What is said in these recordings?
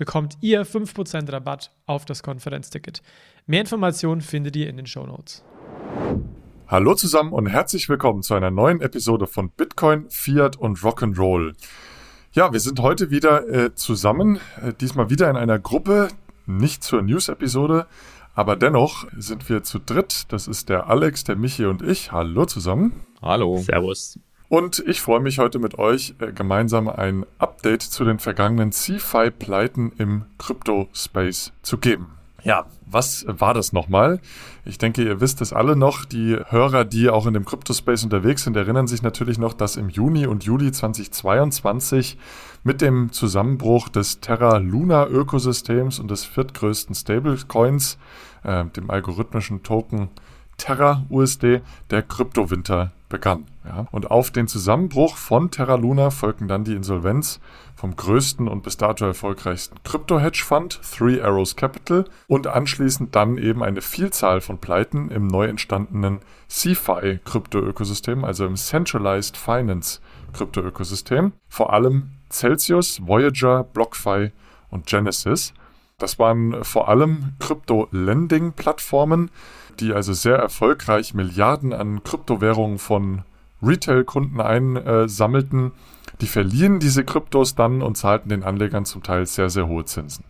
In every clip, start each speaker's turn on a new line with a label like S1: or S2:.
S1: bekommt ihr 5% Rabatt auf das Konferenzticket. Mehr Informationen findet ihr in den Show Notes.
S2: Hallo zusammen und herzlich willkommen zu einer neuen Episode von Bitcoin, Fiat und Rock'n'Roll. Ja, wir sind heute wieder äh, zusammen, äh, diesmal wieder in einer Gruppe, nicht zur News-Episode, aber dennoch sind wir zu dritt. Das ist der Alex, der Michi und ich. Hallo zusammen.
S3: Hallo.
S4: Servus.
S2: Und ich freue mich heute mit euch äh, gemeinsam ein Update zu den vergangenen CFI-Pleiten im Crypto-Space zu geben. Ja, was war das nochmal? Ich denke, ihr wisst es alle noch. Die Hörer, die auch in dem Crypto-Space unterwegs sind, erinnern sich natürlich noch, dass im Juni und Juli 2022 mit dem Zusammenbruch des Terra Luna Ökosystems und des viertgrößten Stablecoins, äh, dem algorithmischen Token Terra USD, der Kryptowinter begann. Ja. Und auf den Zusammenbruch von Terra Luna folgten dann die Insolvenz vom größten und bis dato erfolgreichsten Krypto-Hedge-Fund, Three Arrows Capital, und anschließend dann eben eine Vielzahl von Pleiten im neu entstandenen CeFi-Krypto-Ökosystem, also im Centralized Finance Krypto-Ökosystem. Vor allem Celsius, Voyager, BlockFi und Genesis. Das waren vor allem Krypto-Lending-Plattformen, die also sehr erfolgreich Milliarden an Kryptowährungen von Retail-Kunden einsammelten. Die verliehen diese Kryptos dann und zahlten den Anlegern zum Teil sehr, sehr hohe Zinsen.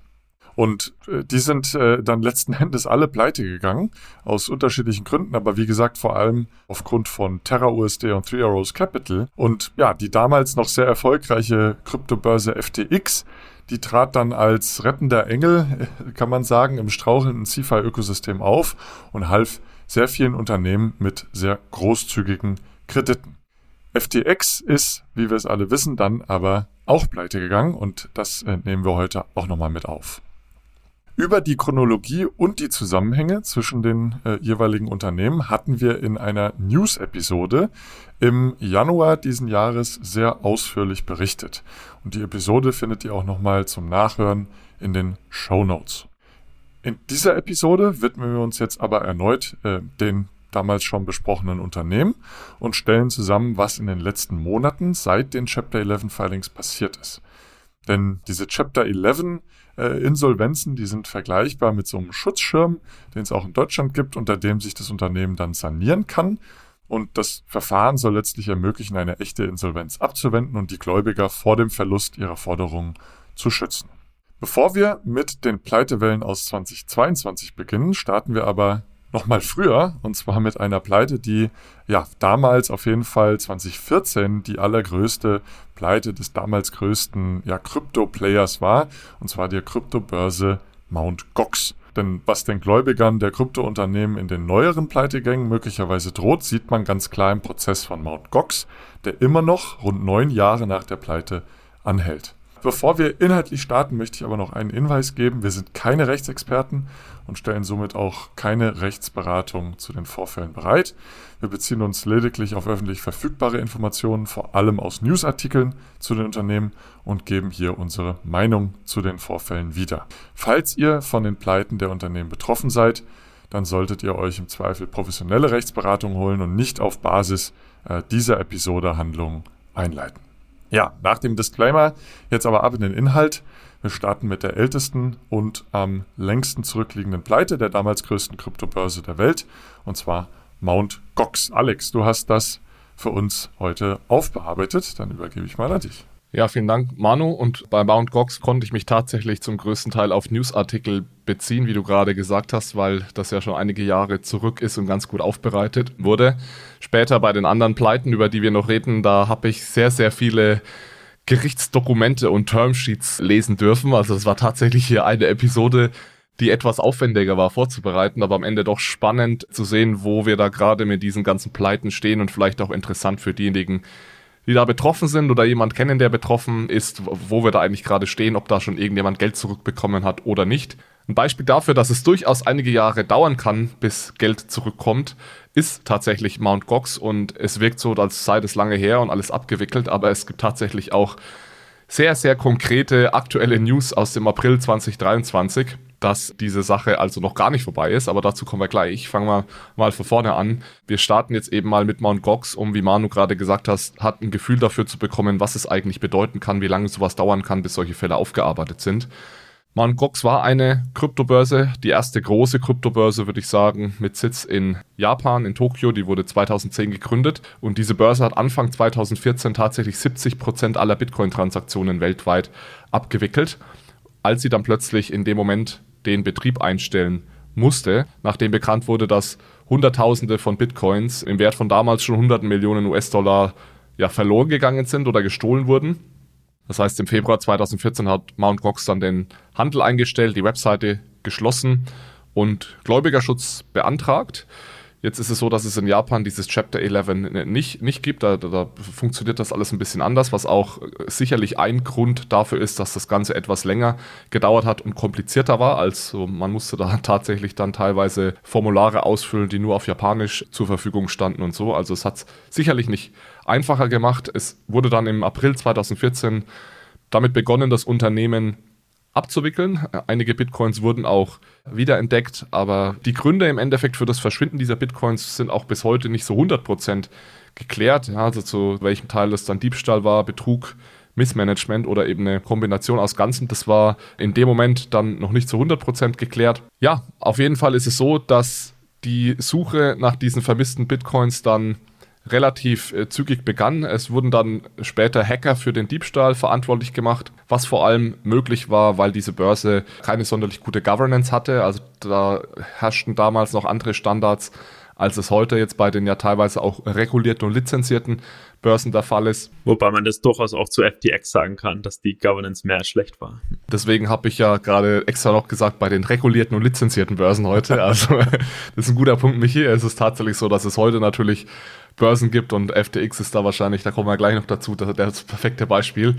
S2: Und äh, die sind äh, dann letzten Endes alle pleite gegangen, aus unterschiedlichen Gründen, aber wie gesagt, vor allem aufgrund von Terra USD und Three Arrows Capital. Und ja, die damals noch sehr erfolgreiche Kryptobörse FTX, die trat dann als rettender Engel, kann man sagen, im strauchelnden CeFi-Ökosystem auf und half sehr vielen Unternehmen mit sehr großzügigen Krediten. FTX ist, wie wir es alle wissen, dann aber auch pleite gegangen und das äh, nehmen wir heute auch nochmal mit auf. Über die Chronologie und die Zusammenhänge zwischen den äh, jeweiligen Unternehmen hatten wir in einer News-Episode im Januar diesen Jahres sehr ausführlich berichtet. Und die Episode findet ihr auch nochmal zum Nachhören in den Show Notes. In dieser Episode widmen wir uns jetzt aber erneut äh, den damals schon besprochenen Unternehmen und stellen zusammen, was in den letzten Monaten seit den Chapter 11 Filings passiert ist. Denn diese Chapter 11 äh, Insolvenzen, die sind vergleichbar mit so einem Schutzschirm, den es auch in Deutschland gibt, unter dem sich das Unternehmen dann sanieren kann. Und das Verfahren soll letztlich ermöglichen, eine echte Insolvenz abzuwenden und die Gläubiger vor dem Verlust ihrer Forderungen zu schützen. Bevor wir mit den Pleitewellen aus 2022 beginnen, starten wir aber nochmal früher, und zwar mit einer Pleite, die ja damals auf jeden Fall 2014 die allergrößte Pleite des damals größten ja, Krypto-Players war, und zwar der Kryptobörse Mt. Gox. Denn was den Gläubigern der Kryptounternehmen in den neueren Pleitegängen möglicherweise droht, sieht man ganz klar im Prozess von Mt. Gox, der immer noch rund neun Jahre nach der Pleite anhält. Bevor wir inhaltlich starten, möchte ich aber noch einen Hinweis geben. Wir sind keine Rechtsexperten und stellen somit auch keine Rechtsberatung zu den Vorfällen bereit. Wir beziehen uns lediglich auf öffentlich verfügbare Informationen, vor allem aus Newsartikeln zu den Unternehmen und geben hier unsere Meinung zu den Vorfällen wieder. Falls ihr von den Pleiten der Unternehmen betroffen seid, dann solltet ihr euch im Zweifel professionelle Rechtsberatung holen und nicht auf Basis äh, dieser Episode Handlungen einleiten. Ja, nach dem Disclaimer jetzt aber ab in den Inhalt. Wir starten mit der ältesten und am längsten zurückliegenden Pleite der damals größten Kryptobörse der Welt, und zwar Mount Gox. Alex, du hast das für uns heute aufbearbeitet. Dann übergebe ich mal an dich.
S3: Ja, vielen Dank, Manu. Und bei Mount Gox konnte ich mich tatsächlich zum größten Teil auf Newsartikel beziehen, wie du gerade gesagt hast, weil das ja schon einige Jahre zurück ist und ganz gut aufbereitet wurde. Später bei den anderen Pleiten, über die wir noch reden, da habe ich sehr, sehr viele Gerichtsdokumente und Termsheets lesen dürfen. Also es war tatsächlich hier eine Episode, die etwas aufwendiger war vorzubereiten, aber am Ende doch spannend zu sehen, wo wir da gerade mit diesen ganzen Pleiten stehen und vielleicht auch interessant für diejenigen, die da betroffen sind oder jemand kennen, der betroffen ist, wo wir da eigentlich gerade stehen, ob da schon irgendjemand Geld zurückbekommen hat oder nicht. Ein Beispiel dafür, dass es durchaus einige Jahre dauern kann, bis Geld zurückkommt, ist tatsächlich Mount Gox und es wirkt so, als sei das lange her und alles abgewickelt, aber es gibt tatsächlich auch sehr, sehr konkrete aktuelle News aus dem April 2023, dass diese Sache also noch gar nicht vorbei ist, aber dazu kommen wir gleich. Ich fange mal, mal von vorne an. Wir starten jetzt eben mal mit Mount Gox, um, wie Manu gerade gesagt hast, hat ein Gefühl dafür zu bekommen, was es eigentlich bedeuten kann, wie lange sowas dauern kann, bis solche Fälle aufgearbeitet sind. Mt. Gox war eine Kryptobörse, die erste große Kryptobörse, würde ich sagen, mit Sitz in Japan, in Tokio. Die wurde 2010 gegründet und diese Börse hat Anfang 2014 tatsächlich 70 Prozent aller Bitcoin-Transaktionen weltweit abgewickelt. Als sie dann plötzlich in dem Moment den Betrieb einstellen musste, nachdem bekannt wurde, dass Hunderttausende von Bitcoins im Wert von damals schon hunderten Millionen US-Dollar ja, verloren gegangen sind oder gestohlen wurden das heißt, im Februar 2014 hat Mt. Gox dann den Handel eingestellt, die Webseite geschlossen und Gläubigerschutz beantragt. Jetzt ist es so, dass es in Japan dieses Chapter 11 nicht, nicht gibt. Da, da, funktioniert das alles ein bisschen anders, was auch sicherlich ein Grund dafür ist, dass das Ganze etwas länger gedauert hat und komplizierter war. Also man musste da tatsächlich dann teilweise Formulare ausfüllen, die nur auf Japanisch zur Verfügung standen und so. Also es hat sicherlich nicht einfacher gemacht. Es wurde dann im April 2014 damit begonnen, das Unternehmen abzuwickeln. Einige Bitcoins wurden auch wiederentdeckt, aber die Gründe im Endeffekt für das Verschwinden dieser Bitcoins sind auch bis heute nicht so 100% geklärt. Ja, also zu welchem Teil das dann Diebstahl war, Betrug, Missmanagement oder eben eine Kombination aus Ganzen. Das war in dem Moment dann noch nicht zu 100% geklärt. Ja, auf jeden Fall ist es so, dass die Suche nach diesen vermissten Bitcoins dann relativ äh, zügig begann. Es wurden dann später Hacker für den Diebstahl verantwortlich gemacht, was vor allem möglich war, weil diese Börse keine sonderlich gute Governance hatte. Also da herrschten damals noch andere Standards, als es heute jetzt bei den ja teilweise auch regulierten und lizenzierten Börsen der Fall ist.
S4: Wobei man das durchaus auch zu FTX sagen kann, dass die Governance mehr schlecht war.
S3: Deswegen habe ich ja gerade extra noch gesagt, bei den regulierten und lizenzierten Börsen heute. Also das ist ein guter Punkt, Michi. Es ist tatsächlich so, dass es heute natürlich Börsen gibt und FTX ist da wahrscheinlich, da kommen wir gleich noch dazu, das, das, das perfekte Beispiel,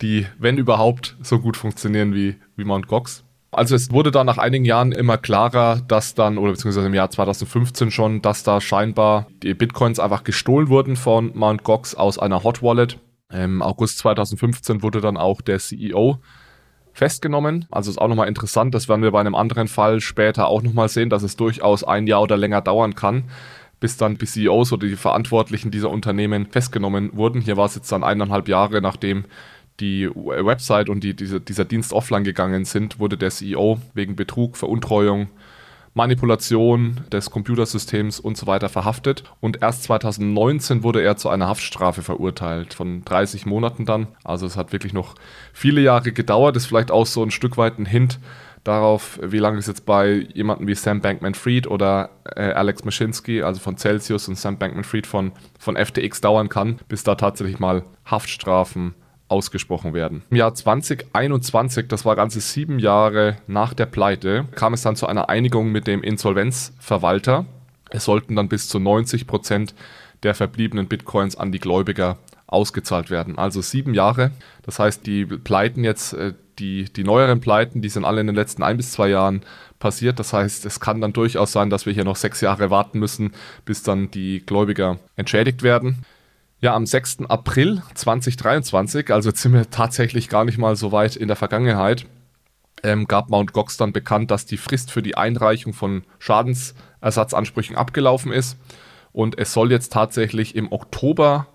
S3: die, wenn überhaupt, so gut funktionieren wie, wie Mt. Gox. Also es wurde da nach einigen Jahren immer klarer, dass dann, oder beziehungsweise im Jahr 2015 schon, dass da scheinbar die Bitcoins einfach gestohlen wurden von Mt. Gox aus einer Hot Wallet. Im August 2015 wurde dann auch der CEO festgenommen. Also ist auch nochmal interessant, das werden wir bei einem anderen Fall später auch nochmal sehen, dass es durchaus ein Jahr oder länger dauern kann bis dann die CEOs oder die Verantwortlichen dieser Unternehmen festgenommen wurden. Hier war es jetzt dann eineinhalb Jahre, nachdem die Website und die, diese, dieser Dienst offline gegangen sind, wurde der CEO wegen Betrug, Veruntreuung, Manipulation des Computersystems und so weiter verhaftet. Und erst 2019 wurde er zu einer Haftstrafe verurteilt von 30 Monaten dann. Also es hat wirklich noch viele Jahre gedauert. Ist vielleicht auch so ein Stück weit ein Hint darauf, wie lange es jetzt bei jemandem wie Sam Bankman-Fried oder äh, Alex Mashinsky, also von Celsius und Sam Bankman-Fried von, von FTX dauern kann, bis da tatsächlich mal Haftstrafen ausgesprochen werden. Im Jahr 2021, das war ganze sieben Jahre nach der Pleite, kam es dann zu einer Einigung mit dem Insolvenzverwalter. Es sollten dann bis zu 90 Prozent der verbliebenen Bitcoins an die Gläubiger ausgezahlt werden. Also sieben Jahre. Das heißt, die Pleiten jetzt, äh, die, die neueren Pleiten, die sind alle in den letzten ein bis zwei Jahren passiert. Das heißt, es kann dann durchaus sein, dass wir hier noch sechs Jahre warten müssen, bis dann die Gläubiger entschädigt werden. Ja, am 6. April 2023, also jetzt sind wir tatsächlich gar nicht mal so weit in der Vergangenheit, ähm, gab Mt. Gox dann bekannt, dass die Frist für die Einreichung von Schadensersatzansprüchen abgelaufen ist. Und es soll jetzt tatsächlich im Oktober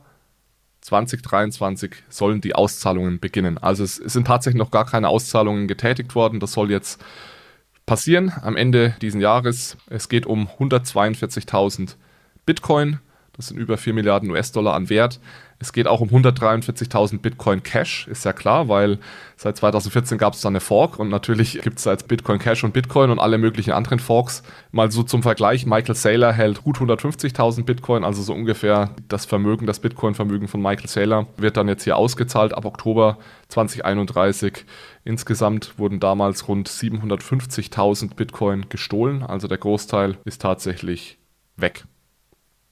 S3: 2023 sollen die Auszahlungen beginnen. Also es sind tatsächlich noch gar keine Auszahlungen getätigt worden. Das soll jetzt passieren am Ende dieses Jahres. Es geht um 142.000 Bitcoin. Das sind über 4 Milliarden US-Dollar an Wert. Es geht auch um 143.000 Bitcoin Cash, ist ja klar, weil seit 2014 gab es da eine Fork und natürlich gibt es da jetzt Bitcoin Cash und Bitcoin und alle möglichen anderen Forks. Mal so zum Vergleich, Michael Saylor hält gut 150.000 Bitcoin, also so ungefähr das Vermögen, das Bitcoin-Vermögen von Michael Saylor wird dann jetzt hier ausgezahlt ab Oktober 2031. Insgesamt wurden damals rund 750.000 Bitcoin gestohlen, also der Großteil ist tatsächlich weg.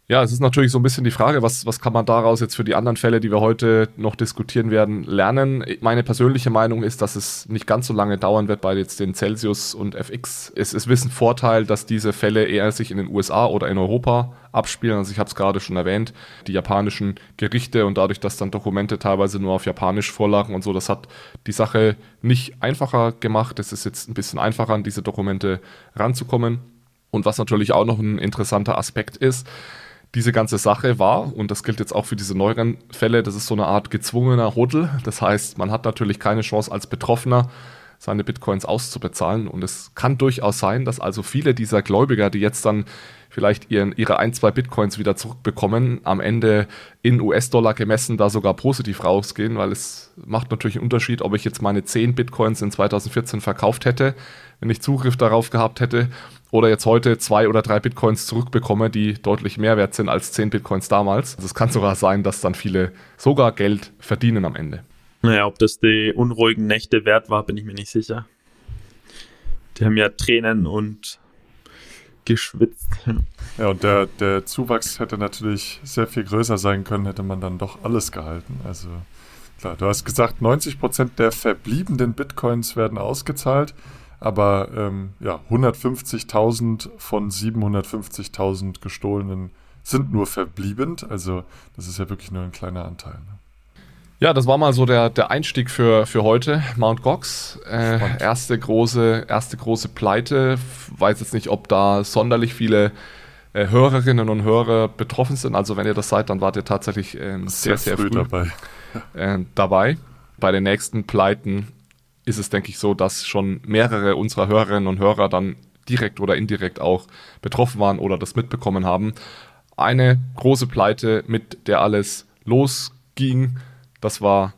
S3: Ja, es ist natürlich so ein bisschen die Frage, was, was kann man daraus jetzt für die anderen Fälle, die wir heute noch diskutieren werden, lernen. Meine persönliche Meinung ist, dass es nicht ganz so lange dauern wird bei jetzt den Celsius und FX. Es ist Wissen Vorteil, dass diese Fälle eher sich in den USA oder in Europa abspielen. Also ich habe es gerade schon erwähnt, die japanischen Gerichte und dadurch, dass dann Dokumente teilweise nur auf Japanisch vorlagen und so, das hat die Sache nicht einfacher gemacht. Es ist jetzt ein bisschen einfacher, an diese Dokumente ranzukommen. Und was natürlich auch noch ein interessanter Aspekt ist, diese ganze Sache war, und das gilt jetzt auch für diese neueren Fälle, das ist so eine Art gezwungener Hodl. Das heißt, man hat natürlich keine Chance als Betroffener, seine Bitcoins auszubezahlen. Und es kann durchaus sein, dass also viele dieser Gläubiger, die jetzt dann vielleicht ihren, ihre ein, zwei Bitcoins wieder zurückbekommen, am Ende in US-Dollar gemessen da sogar positiv rausgehen, weil es macht natürlich einen Unterschied, ob ich jetzt meine 10 Bitcoins in 2014 verkauft hätte, wenn ich Zugriff darauf gehabt hätte, oder jetzt heute zwei oder drei Bitcoins zurückbekomme, die deutlich mehr wert sind als 10 Bitcoins damals. Also es kann sogar sein, dass dann viele sogar Geld verdienen am Ende.
S4: Naja, ob das die unruhigen Nächte wert war, bin ich mir nicht sicher. Die haben ja Tränen und geschwitzt.
S2: Ja, und der, der Zuwachs hätte natürlich sehr viel größer sein können, hätte man dann doch alles gehalten. Also klar, du hast gesagt, 90% der verbliebenen Bitcoins werden ausgezahlt, aber ähm, ja, 150.000 von 750.000 gestohlenen sind nur verbliebend. Also das ist ja wirklich nur ein kleiner Anteil. Ne?
S3: Ja, das war mal so der, der Einstieg für, für heute. Mount Gox. Äh, erste, große, erste große Pleite. Weiß jetzt nicht, ob da sonderlich viele äh, Hörerinnen und Hörer betroffen sind. Also wenn ihr das seid, dann wart ihr tatsächlich äh, sehr, sehr, früh, früh dabei. Äh, dabei. Bei den nächsten Pleiten ist es, denke ich, so, dass schon mehrere unserer Hörerinnen und Hörer dann direkt oder indirekt auch betroffen waren oder das mitbekommen haben. Eine große Pleite, mit der alles losging das war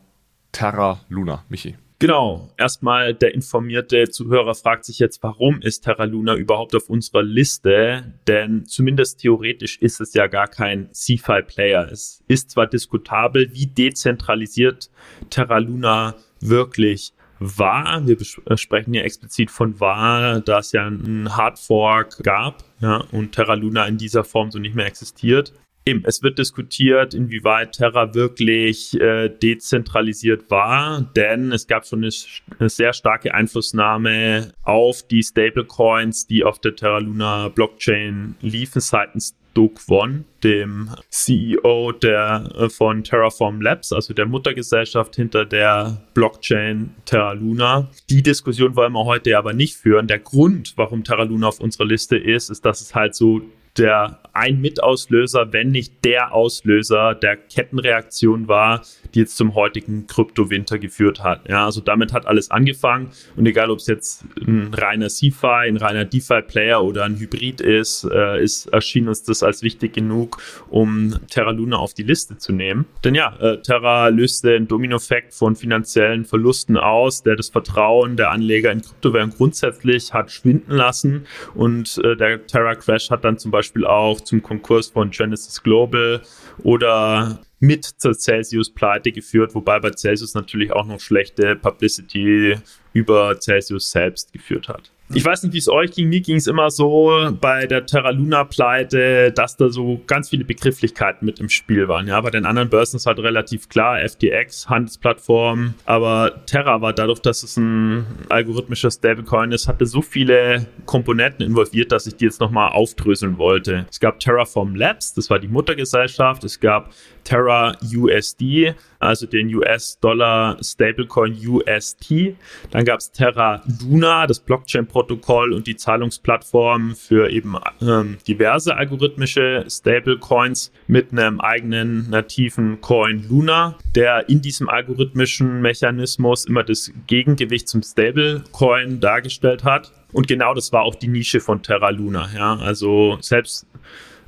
S3: Terra Luna, Michi.
S4: Genau. Erstmal der informierte Zuhörer fragt sich jetzt, warum ist Terra Luna überhaupt auf unserer Liste? Denn zumindest theoretisch ist es ja gar kein CFI-Player. Es ist zwar diskutabel, wie dezentralisiert Terra Luna wirklich war. Wir äh, sprechen ja explizit von war, da es ja einen Hardfork gab ja, und Terra Luna in dieser Form so nicht mehr existiert. Eben, es wird diskutiert, inwieweit Terra wirklich äh, dezentralisiert war, denn es gab schon eine, eine, sehr starke Einflussnahme auf die Stablecoins, die auf der Terra Luna Blockchain liefen seitens Doug Won, dem CEO der, äh, von Terraform Labs, also der Muttergesellschaft hinter der Blockchain Terra Luna. Die Diskussion wollen wir heute aber nicht führen. Der Grund, warum Terra Luna auf unserer Liste ist, ist, dass es halt so der ein Mitauslöser, wenn nicht der Auslöser der Kettenreaktion war, die jetzt zum heutigen Kryptowinter geführt hat. Ja, also damit hat alles angefangen und egal, ob es jetzt ein reiner CFI, ein reiner DeFi-Player oder ein Hybrid ist, äh, ist erschien uns das als wichtig genug, um Terra Luna auf die Liste zu nehmen. Denn ja, äh, Terra löste einen Domino-Effekt von finanziellen Verlusten aus, der das Vertrauen der Anleger in Kryptowährungen grundsätzlich hat schwinden lassen und äh, der Terra-Crash hat dann zum Beispiel auch zum Konkurs von Genesis Global oder mit zur Celsius-Pleite geführt, wobei bei Celsius natürlich auch noch schlechte Publicity über Celsius selbst geführt hat. Ich weiß nicht, wie es euch ging. Mir ging es immer so bei der Terra Luna Pleite, dass da so ganz viele Begrifflichkeiten mit im Spiel waren. Ja, bei den anderen Börsen ist halt relativ klar, FTX, Handelsplattform. Aber Terra war dadurch, dass es ein algorithmischer Stablecoin ist, hatte so viele Komponenten involviert, dass ich die jetzt nochmal aufdröseln wollte. Es gab Terraform Labs, das war die Muttergesellschaft. Es gab Terra USD, also den US-Dollar Stablecoin UST. Dann gab es Terra Luna, das Blockchain-Protokoll und die Zahlungsplattform für eben ähm, diverse algorithmische Stablecoins mit einem eigenen nativen Coin Luna, der in diesem algorithmischen Mechanismus immer das Gegengewicht zum Stablecoin dargestellt hat. Und genau das war auch die Nische von Terra Luna. Ja? Also selbst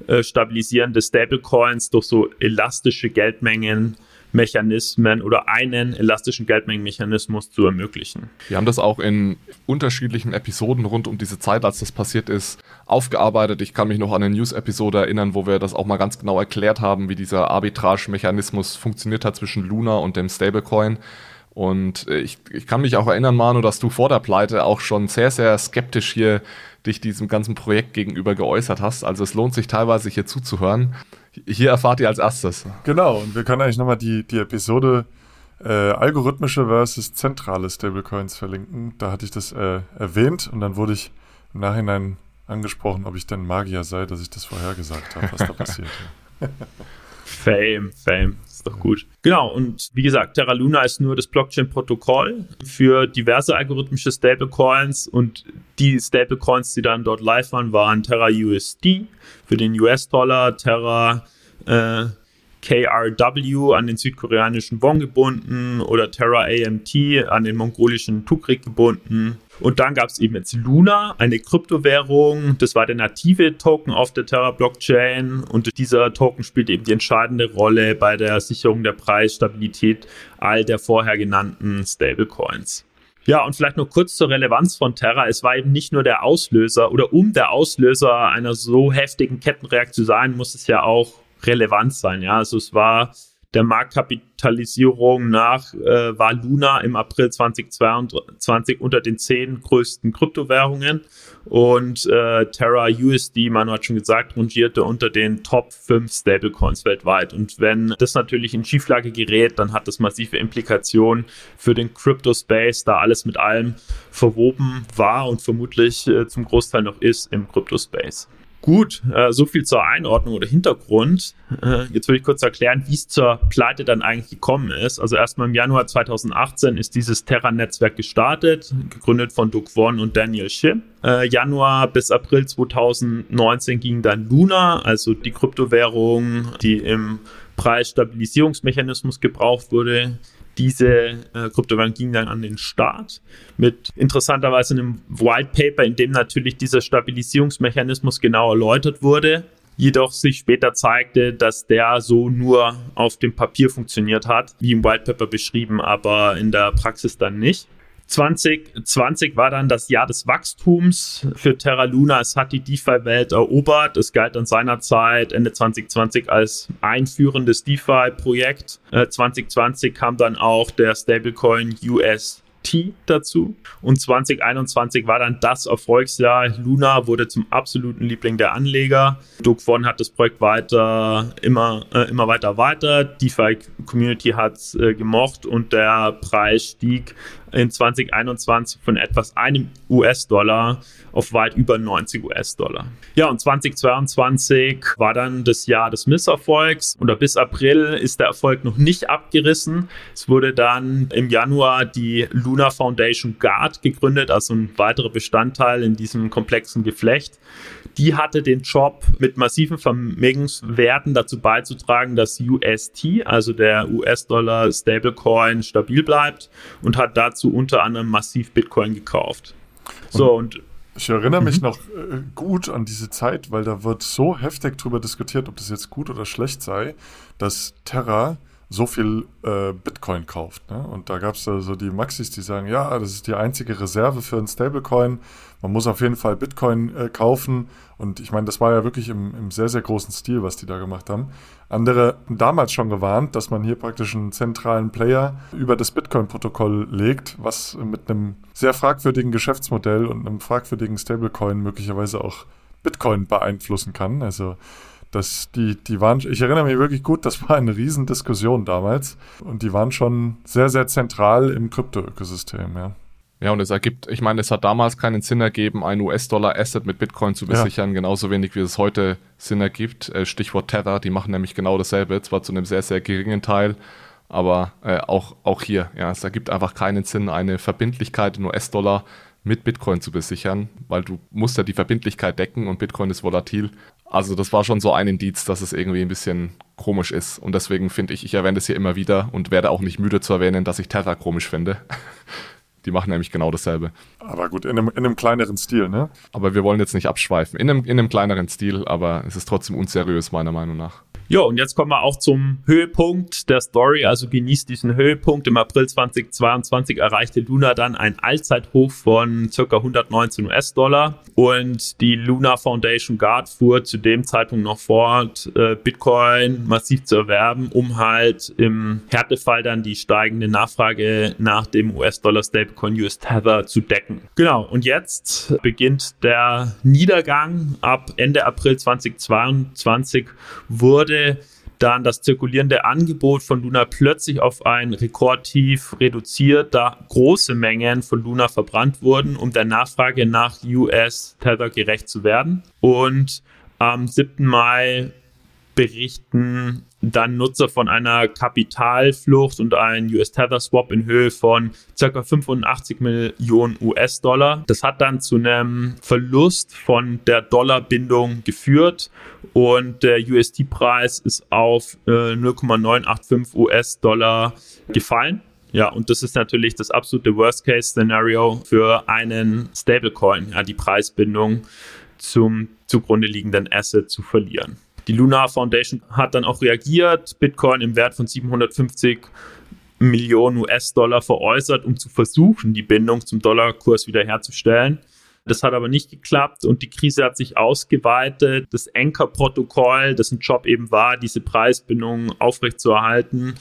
S4: äh, stabilisierende Stablecoins durch so elastische Geldmengen Mechanismen oder einen elastischen Geldmengenmechanismus zu ermöglichen.
S3: Wir haben das auch in unterschiedlichen Episoden rund um diese Zeit, als das passiert ist, aufgearbeitet. Ich kann mich noch an eine News-Episode erinnern, wo wir das auch mal ganz genau erklärt haben, wie dieser Arbitrage-Mechanismus funktioniert hat zwischen Luna und dem Stablecoin Und äh, ich, ich kann mich auch erinnern, Manu, dass du vor der Pleite auch schon sehr, sehr skeptisch hier dich diesem ganzen Projekt gegenüber geäußert hast. Also es lohnt sich teilweise hier zuzuhören. Hier erfahrt ihr als erstes.
S2: Genau, und wir können eigentlich nochmal die, die Episode äh, algorithmische versus zentrale Stablecoins verlinken. Da hatte ich das äh, erwähnt und dann wurde ich im Nachhinein angesprochen, ob ich denn Magier sei, dass ich das vorher gesagt habe, was da passiert.
S4: Fame, Fame ist doch gut. Genau, und wie gesagt, Terra Luna ist nur das Blockchain-Protokoll für diverse algorithmische Stablecoins und die Stablecoins, die dann dort live waren, waren Terra USD für den US-Dollar, Terra äh, KRW an den südkoreanischen Won gebunden oder Terra AMT an den mongolischen Tukrik gebunden. Und dann gab es eben jetzt Luna, eine Kryptowährung. Das war der native Token auf der Terra Blockchain. Und dieser Token spielt eben die entscheidende Rolle bei der Sicherung der Preisstabilität all der vorher genannten Stablecoins. Ja, und vielleicht noch kurz zur Relevanz von Terra. Es war eben nicht nur der Auslöser oder um der Auslöser einer so heftigen Kettenreaktion zu sein, muss es ja auch relevant sein. Ja, also es war der Marktkapitalisierung nach äh, war Luna im April 2022 unter den zehn größten Kryptowährungen und äh, Terra USD, man hat schon gesagt, rangierte unter den Top 5 Stablecoins weltweit. Und wenn das natürlich in Schieflage gerät, dann hat das massive Implikationen für den Crypto-Space, da alles mit allem verwoben war und vermutlich äh, zum Großteil noch ist im Crypto-Space. Gut, äh, so viel zur Einordnung oder Hintergrund. Äh, jetzt will ich kurz erklären, wie es zur Pleite dann eigentlich gekommen ist. Also erstmal im Januar 2018 ist dieses Terra-Netzwerk gestartet, gegründet von Doug Won und Daniel Shim. Äh, Januar bis April 2019 ging dann Luna, also die Kryptowährung, die im Preisstabilisierungsmechanismus gebraucht wurde, diese äh, Kryptowährung ging dann an den Start mit interessanterweise einem White Paper, in dem natürlich dieser Stabilisierungsmechanismus genau erläutert wurde. Jedoch sich später zeigte, dass der so nur auf dem Papier funktioniert hat, wie im White Paper beschrieben, aber in der Praxis dann nicht. 2020 war dann das Jahr des Wachstums für Terra Luna. Es hat die DeFi-Welt erobert. Es galt dann seinerzeit Ende 2020 als einführendes DeFi-Projekt. Äh, 2020 kam dann auch der Stablecoin US dazu. Und 2021 war dann das Erfolgsjahr. Luna wurde zum absoluten Liebling der Anleger. Doug Von hat das Projekt weiter, immer, äh, immer weiter weiter. DeFi Community hat es äh, gemocht und der Preis stieg in 2021 von etwas einem US-Dollar auf weit über 90 US-Dollar. Ja, und 2022 war dann das Jahr des Misserfolgs und bis April ist der Erfolg noch nicht abgerissen. Es wurde dann im Januar die Luna Foundation Guard gegründet, also ein weiterer Bestandteil in diesem komplexen Geflecht. Die hatte den Job, mit massiven Vermögenswerten dazu beizutragen, dass UST, also der US-Dollar Stablecoin, stabil bleibt und hat dazu unter anderem massiv Bitcoin gekauft. So und
S2: ich erinnere mich mhm. noch äh, gut an diese Zeit, weil da wird so heftig darüber diskutiert, ob das jetzt gut oder schlecht sei, dass Terra so viel äh, Bitcoin kauft. Ne? Und da gab es da so die Maxis, die sagen, ja, das ist die einzige Reserve für ein Stablecoin. Man muss auf jeden Fall Bitcoin äh, kaufen. Und ich meine, das war ja wirklich im, im, sehr, sehr großen Stil, was die da gemacht haben. Andere damals schon gewarnt, dass man hier praktisch einen zentralen Player über das Bitcoin-Protokoll legt, was mit einem sehr fragwürdigen Geschäftsmodell und einem fragwürdigen Stablecoin möglicherweise auch Bitcoin beeinflussen kann. Also das, die, die waren, ich erinnere mich wirklich gut, das war eine Riesendiskussion damals. Und die waren schon sehr, sehr zentral im Krypto-Ökosystem, ja.
S3: Ja, und es ergibt, ich meine, es hat damals keinen Sinn ergeben, ein US-Dollar-Asset mit Bitcoin zu besichern, ja. genauso wenig wie es heute Sinn ergibt. Äh, Stichwort Tether, die machen nämlich genau dasselbe, zwar zu einem sehr, sehr geringen Teil, aber äh, auch, auch hier, ja, es ergibt einfach keinen Sinn, eine Verbindlichkeit in US-Dollar mit Bitcoin zu besichern, weil du musst ja die Verbindlichkeit decken und Bitcoin ist volatil. Also das war schon so ein Indiz, dass es irgendwie ein bisschen komisch ist. Und deswegen finde ich, ich erwähne das hier immer wieder und werde auch nicht müde zu erwähnen, dass ich Tether komisch finde. Die machen nämlich genau dasselbe.
S2: Aber gut, in einem, in einem kleineren Stil, ne?
S3: Aber wir wollen jetzt nicht abschweifen. In einem, in einem kleineren Stil, aber es ist trotzdem unseriös, meiner Meinung nach.
S4: Ja, und jetzt kommen wir auch zum Höhepunkt der Story. Also genießt diesen Höhepunkt. Im April 2022 erreichte Luna dann ein Allzeithoch von ca. 119 US-Dollar. Und die Luna Foundation Guard fuhr zu dem Zeitpunkt noch fort, äh, Bitcoin massiv zu erwerben, um halt im Härtefall dann die steigende Nachfrage nach dem US-Dollar Stablecoin US Tether zu decken. Genau, und jetzt beginnt der Niedergang. Ab Ende April 2022 wurde dann das zirkulierende Angebot von Luna plötzlich auf ein Rekordtief reduziert, da große Mengen von Luna verbrannt wurden, um der Nachfrage nach US Tether gerecht zu werden. Und am 7. Mai berichten dann Nutzer von einer Kapitalflucht und einem US Tether Swap in Höhe von ca. 85 Millionen US-Dollar. Das hat dann zu einem Verlust von der Dollarbindung geführt und der UST-Preis ist auf äh, 0,985 US-Dollar gefallen. Ja, und das ist natürlich das absolute Worst-Case-Szenario für einen Stablecoin, ja, die Preisbindung zum zugrunde liegenden Asset zu verlieren. Die Lunar Foundation hat dann auch reagiert, Bitcoin im Wert von 750 Millionen US-Dollar veräußert, um zu versuchen, die Bindung zum Dollarkurs wiederherzustellen. Das hat aber nicht geklappt und die Krise hat sich ausgeweitet. Das Anchor-Protokoll, dessen Job eben war, diese Preisbindung aufrechtzuerhalten,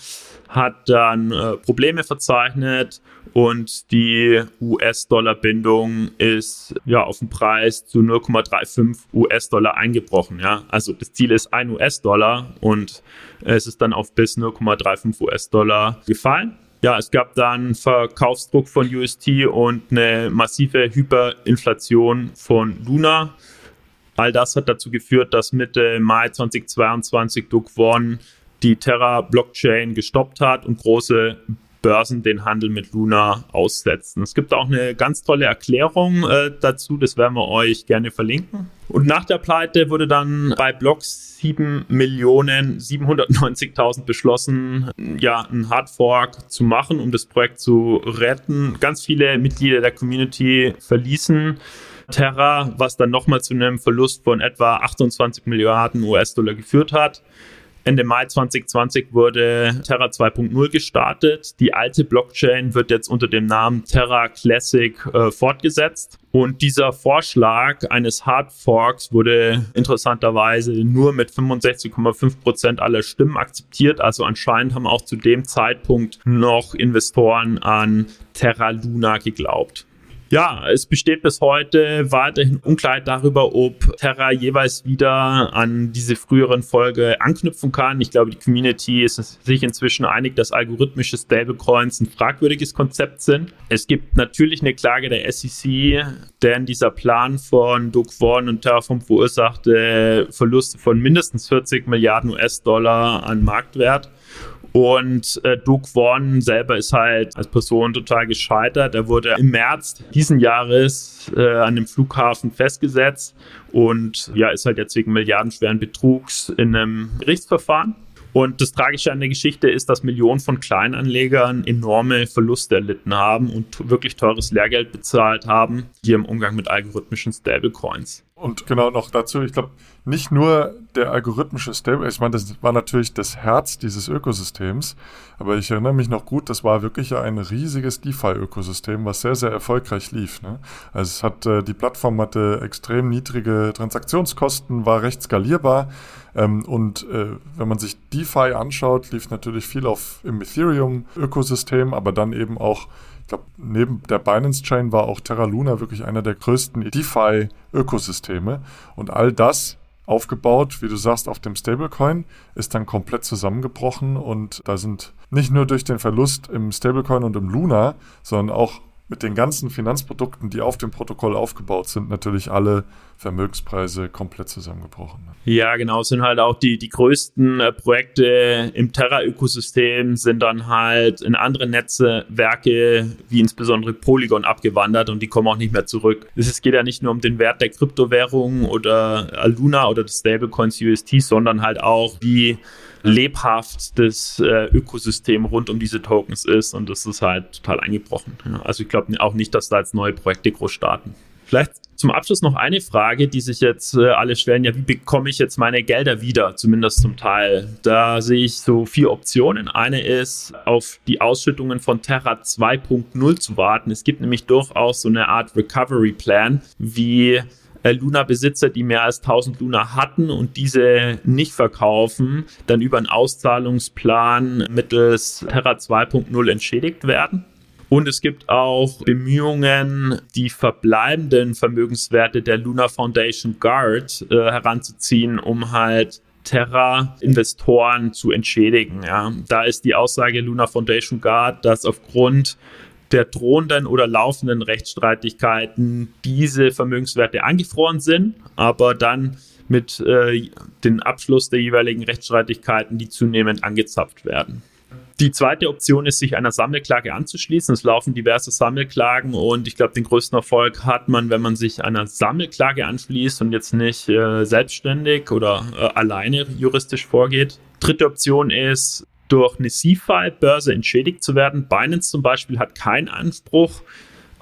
S4: hat dann äh, Probleme verzeichnet und die US-Dollar-Bindung ist ja auf den Preis zu 0,35 US-Dollar eingebrochen. Ja, also das Ziel ist ein US-Dollar und es ist dann auf bis 0,35 US-Dollar gefallen. Ja, es gab dann Verkaufsdruck von UST und eine massive Hyperinflation von Luna. All das hat dazu geführt, dass Mitte Mai 2022 Duke One die Terra-Blockchain gestoppt hat und große Börsen den Handel mit Luna aussetzen. Es gibt auch eine ganz tolle Erklärung äh, dazu, das werden wir euch gerne verlinken. Und nach der Pleite wurde dann bei Blocks 7.790.000 beschlossen, ja, einen Hardfork zu machen, um das Projekt zu retten. Ganz viele Mitglieder der Community verließen Terra, was dann nochmal zu einem Verlust von etwa 28 Milliarden US-Dollar geführt hat. Ende Mai 2020 wurde Terra 2.0 gestartet. Die alte Blockchain wird jetzt unter dem Namen Terra Classic äh, fortgesetzt. Und dieser Vorschlag eines Hard Forks wurde interessanterweise nur mit 65,5 Prozent aller Stimmen akzeptiert. Also anscheinend haben auch zu dem Zeitpunkt noch Investoren an Terra Luna geglaubt. Ja, es besteht bis heute weiterhin Unklarheit darüber, ob Terra jeweils wieder an diese früheren Folge anknüpfen kann. Ich glaube, die Community ist sich inzwischen einig, dass algorithmische Stablecoins ein fragwürdiges Konzept sind. Es gibt natürlich eine Klage der SEC, denn dieser Plan von Doug Vaughn und Terraform verursachte Verluste von mindestens 40 Milliarden US-Dollar an Marktwert. Und äh, Duke Vaughn selber ist halt als Person total gescheitert. Er wurde im März diesen Jahres äh, an dem Flughafen festgesetzt und ja, ist halt jetzt wegen milliardenschweren Betrugs in einem Gerichtsverfahren. Und das Tragische an der Geschichte ist, dass Millionen von Kleinanlegern enorme Verluste erlitten haben und wirklich teures Lehrgeld bezahlt haben, hier im Umgang mit algorithmischen Stablecoins.
S2: Und genau noch dazu, ich glaube, nicht nur der algorithmische Stable, ich meine, das war natürlich das Herz dieses Ökosystems, aber ich erinnere mich noch gut, das war wirklich ein riesiges DeFi-Ökosystem, was sehr, sehr erfolgreich lief. Ne? Also es hat, äh, die Plattform hatte extrem niedrige Transaktionskosten, war recht skalierbar ähm, und äh, wenn man sich DeFi anschaut, lief natürlich viel auf im Ethereum-Ökosystem, aber dann eben auch glaube, neben der Binance Chain war auch Terra Luna wirklich einer der größten DeFi-Ökosysteme. Und all das aufgebaut, wie du sagst, auf dem Stablecoin, ist dann komplett zusammengebrochen. Und da sind nicht nur durch den Verlust im Stablecoin und im Luna, sondern auch mit den ganzen Finanzprodukten, die auf dem Protokoll aufgebaut sind, natürlich alle Vermögenspreise komplett zusammengebrochen.
S4: Ja, genau, sind halt auch die, die größten äh, Projekte im Terra-Ökosystem sind dann halt in andere Netzwerke, wie insbesondere Polygon, abgewandert und die kommen auch nicht mehr zurück. Es geht ja nicht nur um den Wert der Kryptowährungen oder Luna oder des Stablecoins UST, sondern halt auch wie lebhaft das äh, Ökosystem rund um diese Tokens ist und das ist halt total eingebrochen. Ja. Also ich glaube auch nicht, dass da jetzt neue Projekte groß starten. Vielleicht zum Abschluss noch eine Frage, die sich jetzt äh, alle stellen. Ja, wie bekomme ich jetzt meine Gelder wieder? Zumindest zum Teil. Da sehe ich so vier Optionen. Eine ist, auf die Ausschüttungen von Terra 2.0 zu warten. Es gibt nämlich durchaus so eine Art Recovery Plan, wie äh, Luna-Besitzer, die mehr als 1000 Luna hatten und diese nicht verkaufen, dann über einen Auszahlungsplan mittels Terra 2.0 entschädigt werden. Und es gibt auch Bemühungen, die verbleibenden Vermögenswerte der Luna Foundation Guard äh, heranzuziehen, um halt Terra-Investoren zu entschädigen. Ja. Da ist die Aussage Luna Foundation Guard, dass aufgrund der drohenden oder laufenden Rechtsstreitigkeiten diese Vermögenswerte angefroren sind, aber dann mit äh, dem Abschluss der jeweiligen Rechtsstreitigkeiten die zunehmend angezapft werden. Die zweite Option ist, sich einer Sammelklage anzuschließen. Es laufen diverse Sammelklagen und ich glaube, den größten Erfolg hat man, wenn man sich einer Sammelklage anschließt und jetzt nicht äh, selbstständig oder äh, alleine juristisch vorgeht. Dritte Option ist, durch eine CFI-Börse entschädigt zu werden. Binance zum Beispiel hat keinen Anspruch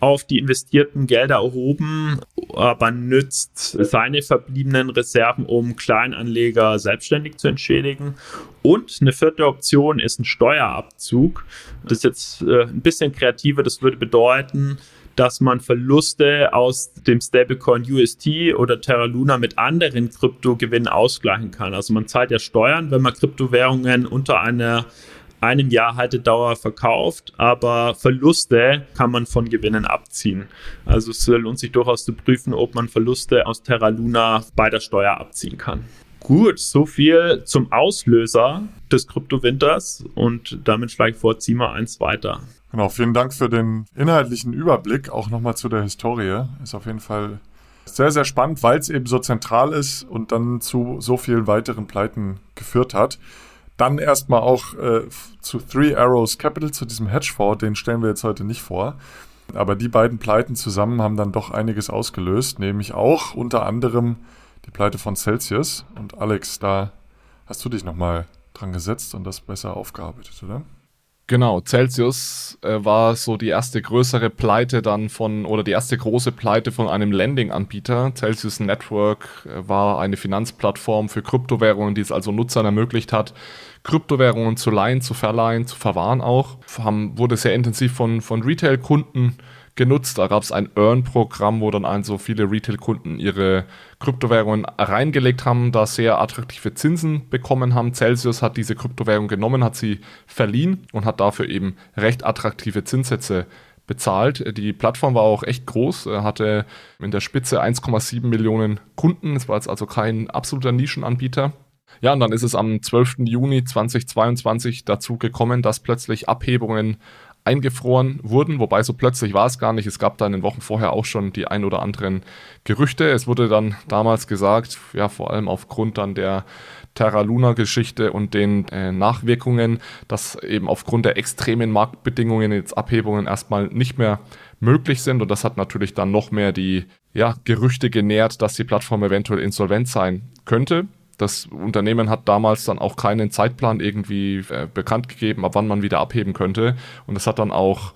S4: auf die investierten Gelder erhoben, aber nützt seine verbliebenen Reserven, um Kleinanleger selbstständig zu entschädigen. Und eine vierte Option ist ein Steuerabzug. Das ist jetzt äh, ein bisschen kreativer. Das würde bedeuten, dass man Verluste aus dem Stablecoin UST oder Terra Luna mit anderen Kryptogewinnen ausgleichen kann. Also man zahlt ja Steuern, wenn man Kryptowährungen unter einer einem Jahr Haltedauer verkauft, aber Verluste kann man von Gewinnen abziehen. Also es lohnt sich durchaus zu prüfen, ob man Verluste aus Terra Luna bei der Steuer abziehen kann. Gut, so viel zum Auslöser des Kryptowinters und damit schlage ich vor, ziehen wir eins weiter.
S2: Genau, vielen Dank für den inhaltlichen Überblick, auch nochmal zu der Historie. Ist auf jeden Fall sehr, sehr spannend, weil es eben so zentral ist und dann zu so vielen weiteren Pleiten geführt hat. Dann erstmal auch äh, zu Three Arrows Capital, zu diesem Hedgefonds, den stellen wir jetzt heute nicht vor. Aber die beiden Pleiten zusammen haben dann doch einiges ausgelöst, nämlich auch unter anderem die Pleite von Celsius. Und Alex, da hast du dich nochmal dran gesetzt und das besser aufgearbeitet, oder?
S3: Genau, Celsius äh, war so die erste größere Pleite dann von, oder die erste große Pleite von einem Lending-Anbieter. Celsius Network äh, war eine Finanzplattform für Kryptowährungen, die es also Nutzern ermöglicht hat, Kryptowährungen zu leihen, zu verleihen, zu verwahren auch. Haben, wurde sehr intensiv von, von Retail-Kunden genutzt. Da gab es ein Earn-Programm, wo dann also viele Retail-Kunden ihre Kryptowährungen reingelegt haben, da sehr attraktive Zinsen bekommen haben. Celsius hat diese Kryptowährung genommen, hat sie verliehen und hat dafür eben recht attraktive Zinssätze bezahlt. Die Plattform war auch echt groß, hatte in der Spitze 1,7 Millionen Kunden. Es war jetzt also kein absoluter Nischenanbieter. Ja, und dann ist es am 12. Juni 2022 dazu gekommen, dass plötzlich Abhebungen eingefroren wurden, wobei so plötzlich war es gar nicht. Es gab da in den Wochen vorher auch schon die ein oder anderen Gerüchte. Es wurde dann damals gesagt, ja, vor allem aufgrund dann der Terra Luna Geschichte und den äh, Nachwirkungen, dass eben aufgrund der extremen Marktbedingungen jetzt Abhebungen erstmal nicht mehr möglich sind und das hat natürlich dann noch mehr die ja, Gerüchte genährt, dass die Plattform eventuell insolvent sein könnte. Das Unternehmen hat damals dann auch keinen Zeitplan irgendwie äh, bekannt gegeben, ab wann man wieder abheben könnte. Und es hat dann auch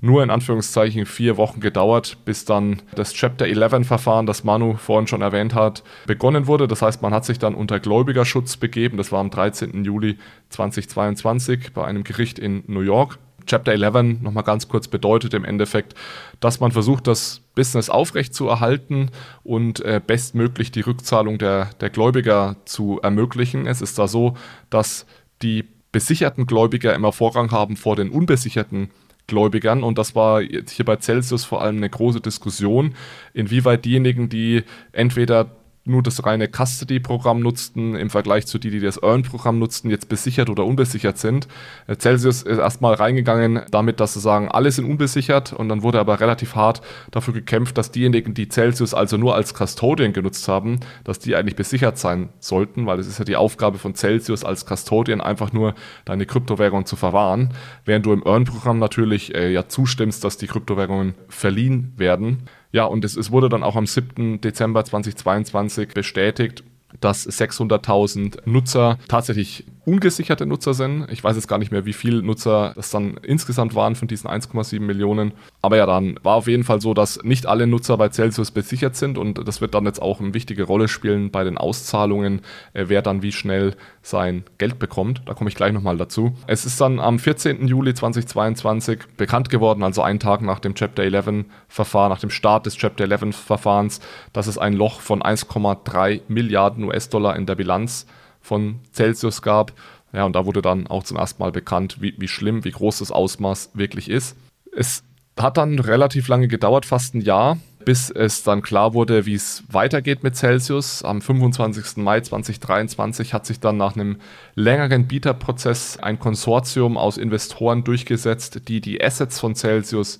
S3: nur in Anführungszeichen vier Wochen gedauert, bis dann das Chapter 11 Verfahren, das Manu vorhin schon erwähnt hat, begonnen wurde. Das heißt, man hat sich dann unter Gläubigerschutz begeben. Das war am 13. Juli 2022 bei einem Gericht in New York. Chapter 11 nochmal ganz kurz bedeutet im Endeffekt, dass man versucht, das Business aufrecht zu erhalten und äh, bestmöglich die Rückzahlung der, der Gläubiger zu ermöglichen. Es ist da so, dass die besicherten Gläubiger immer Vorrang haben vor den unbesicherten Gläubigern und das war hier bei Celsius vor allem eine große Diskussion, inwieweit diejenigen, die entweder nur das reine Custody-Programm nutzten im Vergleich zu die, die das Earn-Programm nutzten, jetzt besichert oder unbesichert sind. Äh, Celsius ist erstmal reingegangen damit, dass sie sagen, alle sind unbesichert und dann wurde aber relativ hart dafür gekämpft, dass diejenigen, die Celsius also nur als Custodian genutzt haben, dass die eigentlich besichert sein sollten, weil es ist ja die Aufgabe von Celsius als Custodian einfach nur deine Kryptowährung zu verwahren, während du im Earn-Programm natürlich äh, ja zustimmst, dass die Kryptowährungen verliehen werden. Ja, und es, es wurde dann auch am 7. Dezember 2022 bestätigt, dass 600.000 Nutzer tatsächlich ungesicherte Nutzer sind. Ich weiß jetzt gar nicht mehr, wie viele Nutzer das dann insgesamt waren von diesen 1,7 Millionen. Aber ja, dann war auf jeden Fall so, dass nicht alle Nutzer bei Celsius besichert sind und das wird dann jetzt auch eine wichtige Rolle spielen bei den Auszahlungen, äh, wer dann wie schnell sein Geld bekommt. Da komme ich gleich nochmal dazu. Es ist dann am 14. Juli 2022 bekannt geworden, also einen Tag nach dem Chapter 11 Verfahren, nach dem Start des Chapter 11 Verfahrens, dass es ein Loch von 1,3 Milliarden US-Dollar in der Bilanz von Celsius gab. Ja, und da wurde dann auch zum ersten Mal bekannt, wie, wie schlimm, wie groß das Ausmaß wirklich ist. Es hat dann relativ lange gedauert, fast ein Jahr, bis es dann klar wurde, wie es weitergeht mit Celsius. Am 25. Mai 2023 hat sich dann nach einem längeren Bieterprozess ein Konsortium aus Investoren durchgesetzt, die die Assets von Celsius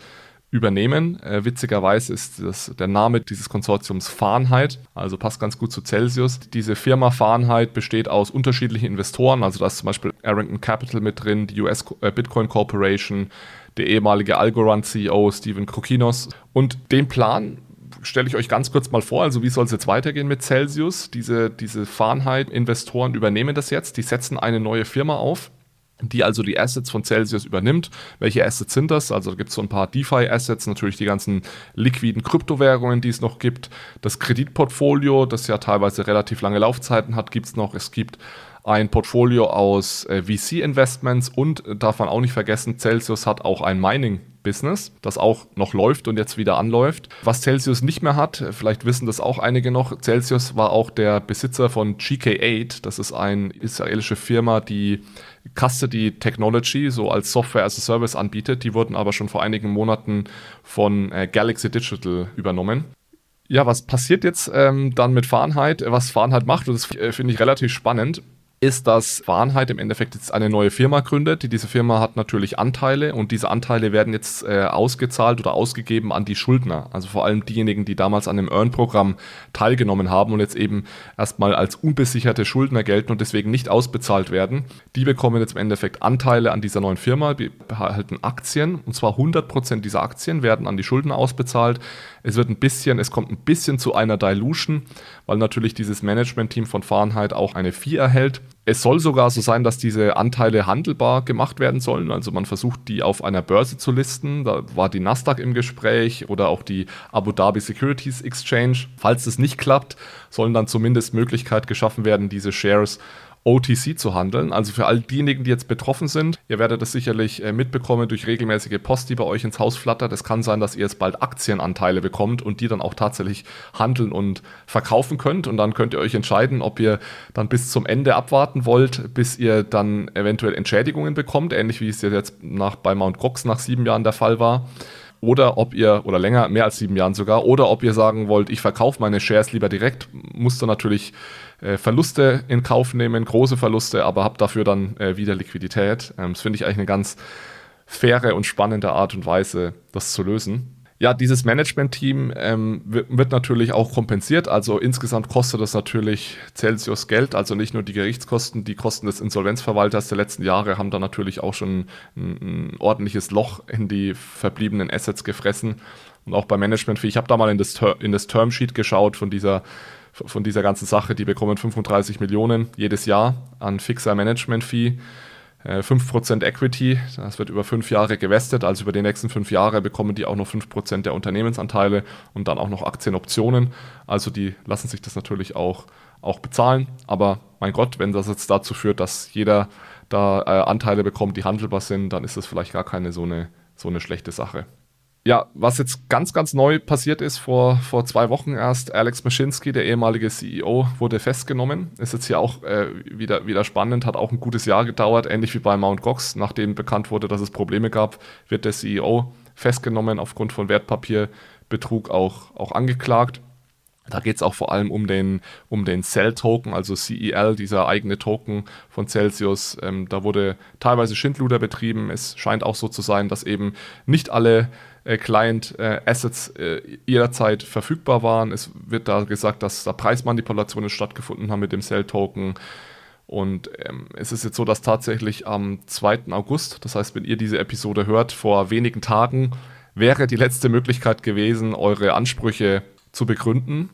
S3: übernehmen. Äh, witzigerweise ist das, der Name dieses Konsortiums Fahrenheit, also passt ganz gut zu Celsius. Diese Firma Fahrenheit besteht aus unterschiedlichen Investoren, also da ist zum Beispiel Arrington Capital mit drin, die US äh, Bitcoin Corporation, der ehemalige Algorand-CEO Steven Kokinos. Und den Plan stelle ich euch ganz kurz mal vor. Also wie soll es jetzt weitergehen mit Celsius? Diese, diese Fahrenheit-Investoren übernehmen das jetzt. Die setzen eine neue Firma auf die also die Assets von Celsius übernimmt. Welche Assets sind das? Also da gibt es so ein paar DeFi-Assets, natürlich die ganzen liquiden Kryptowährungen, die es noch gibt. Das Kreditportfolio, das ja teilweise relativ lange Laufzeiten hat, gibt es noch. Es gibt ein Portfolio aus äh, VC-Investments und äh, darf man auch nicht vergessen, Celsius hat auch ein Mining-Business, das auch noch läuft und jetzt wieder anläuft. Was Celsius nicht mehr hat, vielleicht wissen das auch einige noch, Celsius war auch der Besitzer von GK8, das ist eine israelische Firma, die Custody Technology so als Software as a Service anbietet. Die wurden aber schon vor einigen Monaten von äh, Galaxy Digital übernommen. Ja, was passiert jetzt ähm, dann mit Fahrenheit? Was Fahrenheit macht, und das äh, finde ich relativ spannend ist, dass Warnheit im Endeffekt jetzt eine neue Firma gründet. Diese Firma hat natürlich Anteile und diese Anteile werden jetzt äh, ausgezahlt oder ausgegeben an die Schuldner. Also vor allem diejenigen, die damals an dem Earn-Programm teilgenommen haben und jetzt eben erstmal als unbesicherte Schuldner gelten und deswegen nicht ausbezahlt werden. Die bekommen jetzt im Endeffekt Anteile an dieser neuen Firma, behalten Aktien und zwar 100% dieser Aktien werden an die Schuldner ausbezahlt. Es wird ein bisschen, es kommt ein bisschen zu einer Dilution, weil natürlich dieses Management-Team von Fahrenheit auch eine Fee erhält. Es soll sogar so sein, dass diese Anteile handelbar gemacht werden sollen. Also man versucht, die auf einer Börse zu listen. Da war die Nasdaq im Gespräch oder auch die Abu Dhabi Securities Exchange. Falls das nicht klappt, sollen dann zumindest Möglichkeit geschaffen werden, diese Shares OTC zu handeln. Also für all diejenigen, die jetzt betroffen sind, ihr werdet das sicherlich äh, mitbekommen durch regelmäßige Post, die bei euch ins Haus flattert. Es kann sein, dass ihr jetzt bald Aktienanteile bekommt und die dann auch tatsächlich handeln und verkaufen könnt. Und dann könnt ihr euch entscheiden, ob ihr dann bis zum Ende abwarten wollt, bis ihr dann eventuell Entschädigungen bekommt, ähnlich wie es jetzt nach, bei Mount Gox nach sieben Jahren der Fall war oder ob ihr, oder länger, mehr als sieben Jahren sogar, oder ob ihr sagen wollt, ich verkaufe meine Shares lieber direkt, musst du natürlich äh, Verluste in Kauf nehmen, große Verluste, aber habt dafür dann äh, wieder Liquidität. Ähm, das finde ich eigentlich eine ganz faire und spannende Art und Weise, das zu lösen. Ja, dieses Management-Team ähm, wird, natürlich auch kompensiert. Also insgesamt kostet das natürlich Celsius Geld, also nicht nur die Gerichtskosten, die Kosten des Insolvenzverwalters der letzten Jahre haben da natürlich auch schon ein, ein ordentliches Loch in die verbliebenen Assets gefressen. Und auch beim Management-Fee, ich habe da mal in das, in das Termsheet geschaut von dieser von dieser ganzen Sache. Die bekommen 35 Millionen jedes Jahr an fixer Management-Fee. 5% äh, Equity, das wird über fünf Jahre gewestet, also über die nächsten fünf Jahre bekommen die auch noch 5% der Unternehmensanteile und dann auch noch Aktienoptionen. Also die lassen sich das natürlich auch, auch bezahlen. Aber mein Gott, wenn das jetzt dazu führt, dass jeder da äh, Anteile bekommt, die handelbar sind, dann ist das vielleicht gar keine so eine, so eine schlechte Sache. Ja, was jetzt ganz, ganz neu passiert ist, vor, vor zwei Wochen erst, Alex Maschinski, der ehemalige CEO, wurde festgenommen. Ist jetzt hier auch äh, wieder, wieder spannend, hat auch ein gutes Jahr gedauert, ähnlich wie bei Mt. Gox. Nachdem bekannt wurde, dass es Probleme gab, wird der CEO festgenommen, aufgrund von Wertpapierbetrug auch, auch angeklagt. Da geht es auch vor allem um den, um den Cell-Token, also CEL, dieser eigene Token von Celsius. Ähm, da wurde teilweise Schindluder betrieben. Es scheint auch so zu sein, dass eben nicht alle Client-Assets äh, äh, jederzeit verfügbar waren. Es wird da gesagt, dass da Preismanipulationen stattgefunden haben mit dem Cell-Token. Und ähm, es ist jetzt so, dass tatsächlich am 2. August, das heißt, wenn ihr diese Episode hört, vor wenigen Tagen, wäre die letzte Möglichkeit gewesen, eure Ansprüche zu begründen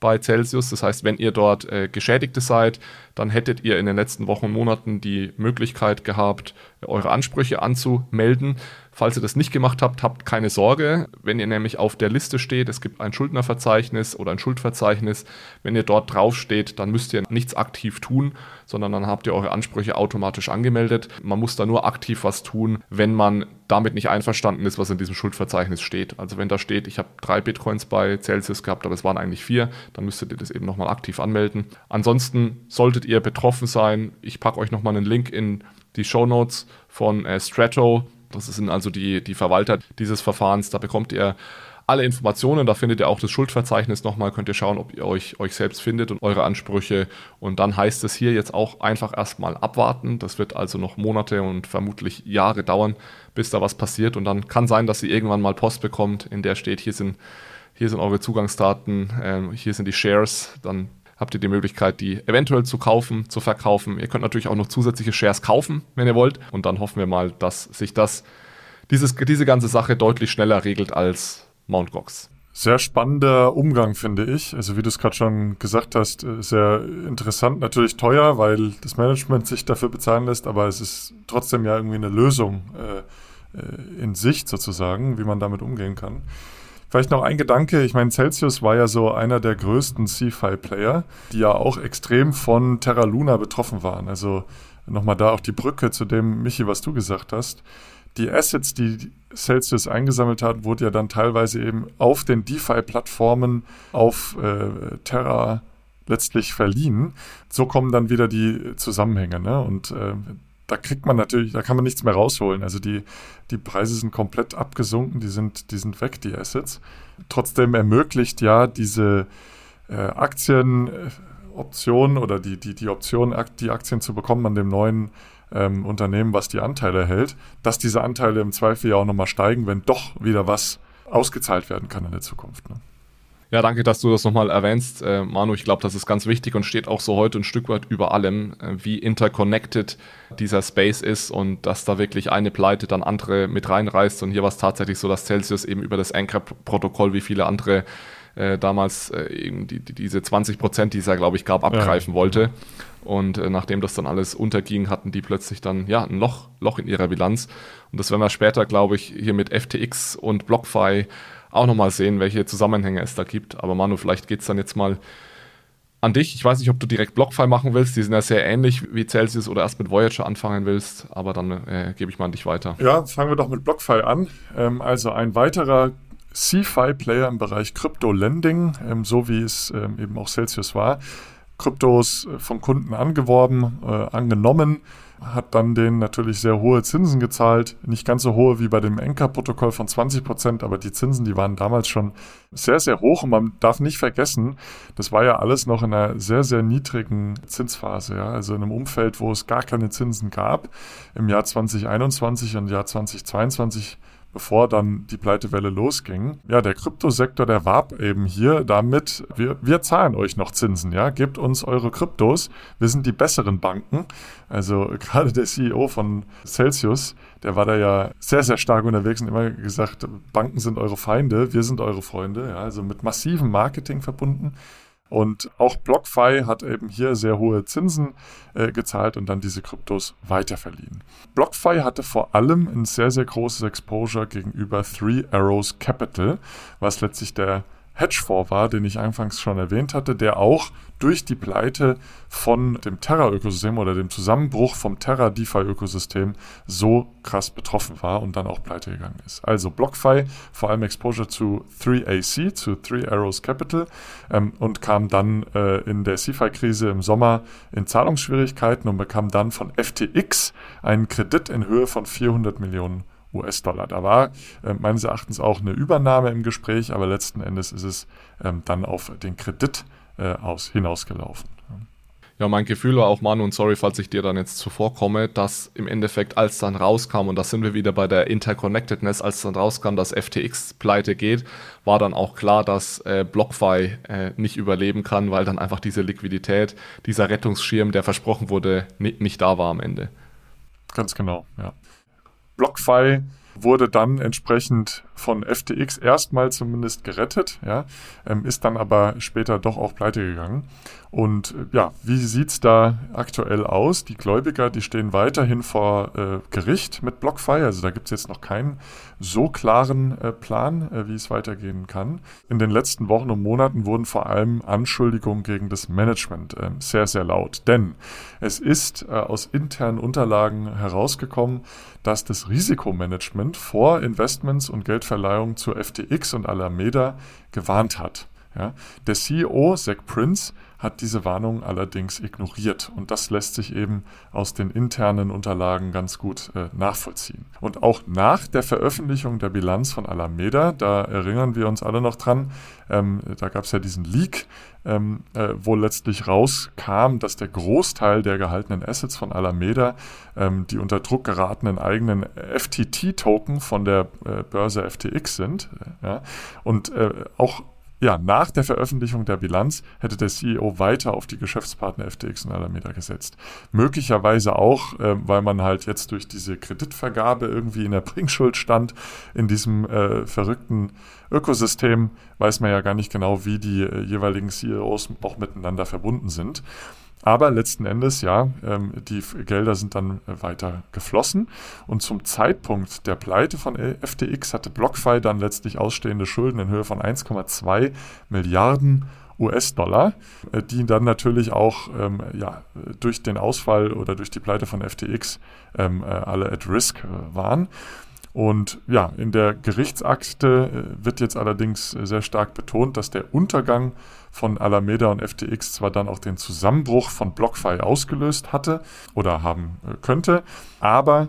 S3: bei Celsius. Das heißt, wenn ihr dort äh, Geschädigte seid, dann hättet ihr in den letzten Wochen und Monaten die Möglichkeit gehabt, eure Ansprüche anzumelden. Falls ihr das nicht gemacht habt, habt keine Sorge. Wenn ihr nämlich auf der Liste steht, es gibt ein Schuldnerverzeichnis oder ein Schuldverzeichnis, wenn ihr dort drauf steht, dann müsst ihr nichts aktiv tun, sondern dann habt ihr eure Ansprüche automatisch angemeldet. Man muss da nur aktiv was tun, wenn man damit nicht einverstanden ist, was in diesem Schuldverzeichnis steht. Also wenn da steht, ich habe drei Bitcoins bei Celsius gehabt, aber es waren eigentlich vier, dann müsstet ihr das eben nochmal aktiv anmelden. Ansonsten solltet ihr betroffen sein. Ich packe euch nochmal einen Link in die Show Notes von äh, Strato. Das sind also die, die Verwalter dieses Verfahrens. Da bekommt ihr alle Informationen. Da findet ihr auch das Schuldverzeichnis nochmal. Könnt ihr schauen, ob ihr euch, euch selbst findet und eure Ansprüche. Und dann heißt es hier jetzt auch einfach erstmal abwarten. Das wird also noch Monate und vermutlich Jahre dauern, bis da was passiert. Und dann kann sein, dass ihr irgendwann mal Post bekommt, in der steht, hier sind, hier sind eure Zugangsdaten, äh, hier sind die Shares. Dann habt ihr die Möglichkeit, die eventuell zu kaufen, zu verkaufen. Ihr könnt natürlich auch noch zusätzliche Shares kaufen, wenn ihr wollt. Und dann hoffen wir mal, dass sich das, dieses, diese ganze Sache deutlich schneller regelt als Mount Gox.
S2: Sehr spannender Umgang, finde ich. Also wie du es gerade schon gesagt hast, äh, sehr interessant, natürlich teuer, weil das Management sich dafür bezahlen lässt, aber es ist trotzdem ja irgendwie eine Lösung äh, äh in Sicht sozusagen, wie man damit umgehen kann. Vielleicht noch ein Gedanke. Ich meine, Celsius war ja so einer der größten CFI-Player, die ja auch extrem von Terra Luna betroffen waren. Also nochmal da auch die Brücke zu dem, Michi, was du gesagt hast. Die Assets, die Celsius eingesammelt hat, wurde ja dann teilweise eben auf den DeFi-Plattformen auf äh, Terra letztlich verliehen. So kommen dann wieder die Zusammenhänge. Ne? Und äh, da kriegt man natürlich, da kann man nichts mehr rausholen. Also die, die Preise sind komplett abgesunken, die sind, die sind weg, die Assets. Trotzdem ermöglicht ja diese äh, Aktienoption oder die, die, die Option, die Aktien zu bekommen an dem neuen ähm, Unternehmen, was die Anteile hält, dass diese Anteile im Zweifel ja auch nochmal steigen, wenn doch wieder was ausgezahlt werden kann in der Zukunft. Ne?
S3: Ja, danke, dass du das nochmal erwähnst, äh, Manu. Ich glaube, das ist ganz wichtig und steht auch so heute ein Stück weit über allem, äh, wie interconnected dieser Space ist und dass da wirklich eine Pleite dann andere mit reinreißt. Und hier war es tatsächlich so, dass Celsius eben über das Anchor-Protokoll wie viele andere äh, damals äh, eben die, die, diese 20 Prozent, die es ja, glaube ich, gab, abgreifen ja. wollte. Und äh, nachdem das dann alles unterging, hatten die plötzlich dann ja ein Loch, Loch in ihrer Bilanz. Und das werden wir später, glaube ich, hier mit FTX und BlockFi auch nochmal sehen, welche Zusammenhänge es da gibt. Aber Manu, vielleicht geht es dann jetzt mal an dich. Ich weiß nicht, ob du direkt Blockfile machen willst. Die sind ja sehr ähnlich wie Celsius oder erst mit Voyager anfangen willst. Aber dann äh, gebe ich mal an dich weiter.
S2: Ja, fangen wir doch mit Blockfile an. Ähm, also ein weiterer CFI-Player im Bereich Crypto-Lending, ähm, so wie es ähm, eben auch Celsius war. Kryptos äh, vom Kunden angeworben, äh, angenommen hat dann denen natürlich sehr hohe Zinsen gezahlt. Nicht ganz so hohe wie bei dem Enker-Protokoll von 20 Prozent, aber die Zinsen, die waren damals schon sehr, sehr hoch. Und man darf nicht vergessen, das war ja alles noch in einer sehr, sehr niedrigen Zinsphase. Ja? Also in einem Umfeld, wo es gar keine Zinsen gab. Im Jahr 2021 und Jahr 2022 bevor dann die Pleitewelle losging. Ja, der Kryptosektor, der warb eben hier damit, wir, wir zahlen euch noch Zinsen, ja, gebt uns eure Kryptos, wir sind die besseren Banken. Also gerade der CEO von Celsius, der war da ja sehr, sehr stark unterwegs und immer gesagt, Banken sind eure Feinde, wir sind eure Freunde, ja, also mit massivem Marketing verbunden. Und auch BlockFi hat eben hier sehr hohe Zinsen äh, gezahlt und dann diese Kryptos weiterverliehen. BlockFi hatte vor allem ein sehr, sehr großes Exposure gegenüber Three Arrows Capital, was letztlich der Hedgefonds war, den ich anfangs schon erwähnt hatte, der auch durch die Pleite von dem Terra-Ökosystem oder dem Zusammenbruch vom Terra-DeFi-Ökosystem so krass betroffen war und dann auch pleite gegangen ist. Also BlockFi, vor allem Exposure zu 3AC, zu Three Arrows Capital ähm, und kam dann äh, in der CFI-Krise im Sommer in Zahlungsschwierigkeiten und bekam dann von FTX einen Kredit in Höhe von 400 Millionen US-Dollar. Da war äh, meines Erachtens auch eine Übernahme im Gespräch, aber letzten Endes ist es ähm, dann auf den Kredit äh, aus, hinausgelaufen.
S3: Ja, mein Gefühl war auch, Manu, und sorry, falls ich dir dann jetzt zuvorkomme, dass im Endeffekt, als dann rauskam, und da sind wir wieder bei der Interconnectedness, als dann rauskam, dass FTX pleite geht, war dann auch klar, dass äh, BlockFi äh, nicht überleben kann, weil dann einfach diese Liquidität, dieser Rettungsschirm, der versprochen wurde, nicht, nicht da war am Ende.
S2: Ganz genau, ja. BlockFi wurde dann entsprechend von FTX erstmal zumindest gerettet, ja, ähm, ist dann aber später doch auch pleite gegangen. Und äh, ja, wie sieht es da aktuell aus? Die Gläubiger, die stehen weiterhin vor äh, Gericht mit BlockFi. Also da gibt es jetzt noch keinen so klaren äh, Plan, äh, wie es weitergehen kann. In den letzten Wochen und Monaten wurden vor allem Anschuldigungen gegen das Management äh, sehr, sehr laut. Denn es ist äh, aus internen Unterlagen herausgekommen, dass das Risikomanagement vor Investments und Geldverleihungen zu FTX und Alameda gewarnt hat. Ja, der CEO, Zach Prince, hat diese Warnung allerdings ignoriert und das lässt sich eben aus den internen Unterlagen ganz gut äh, nachvollziehen. Und auch nach der Veröffentlichung der Bilanz von Alameda, da erinnern wir uns alle noch dran, ähm, da gab es ja diesen Leak, ähm, äh, wo letztlich rauskam, dass der Großteil der gehaltenen Assets von Alameda ähm, die unter Druck geratenen eigenen FTT-Token von der äh, Börse FTX sind. Ja? Und äh, auch ja, nach der Veröffentlichung der Bilanz hätte der CEO weiter auf die Geschäftspartner FTX und Alameda gesetzt. Möglicherweise auch, äh, weil man halt jetzt durch diese Kreditvergabe irgendwie in der Bringschuld stand, in diesem äh, verrückten Ökosystem, weiß man ja gar nicht genau, wie die äh, jeweiligen CEOs auch miteinander verbunden sind. Aber letzten Endes, ja, ähm, die Gelder sind dann äh, weiter geflossen. Und zum Zeitpunkt der Pleite von FTX hatte BlockFi dann letztlich ausstehende Schulden in Höhe von 1,2 Milliarden US-Dollar, äh, die dann natürlich auch ähm, ja, durch den Ausfall oder durch die Pleite von FTX ähm, äh, alle at risk äh, waren. Und ja, in der Gerichtsakte äh, wird jetzt allerdings äh, sehr stark betont, dass der Untergang von Alameda und FTX zwar dann auch den Zusammenbruch von BlockFi ausgelöst hatte oder haben äh, könnte, aber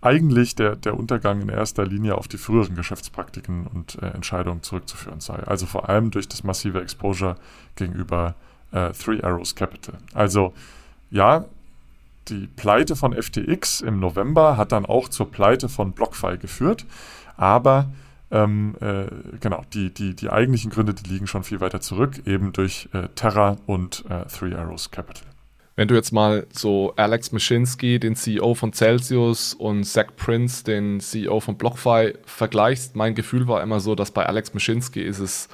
S2: eigentlich der, der Untergang in erster Linie auf die früheren Geschäftspraktiken und äh, Entscheidungen zurückzuführen sei. Also vor allem durch das massive Exposure gegenüber äh, Three Arrows Capital. Also ja, die Pleite von FTX im November hat dann auch zur Pleite von BlockFi geführt, aber ähm, äh, genau, die, die, die eigentlichen Gründe, die liegen schon viel weiter zurück, eben durch äh, Terra und äh, Three Arrows Capital.
S3: Wenn du jetzt mal so Alex Mashinsky, den CEO von Celsius, und Zach Prince, den CEO von BlockFi, vergleichst, mein Gefühl war immer so, dass bei Alex Mashinsky ist es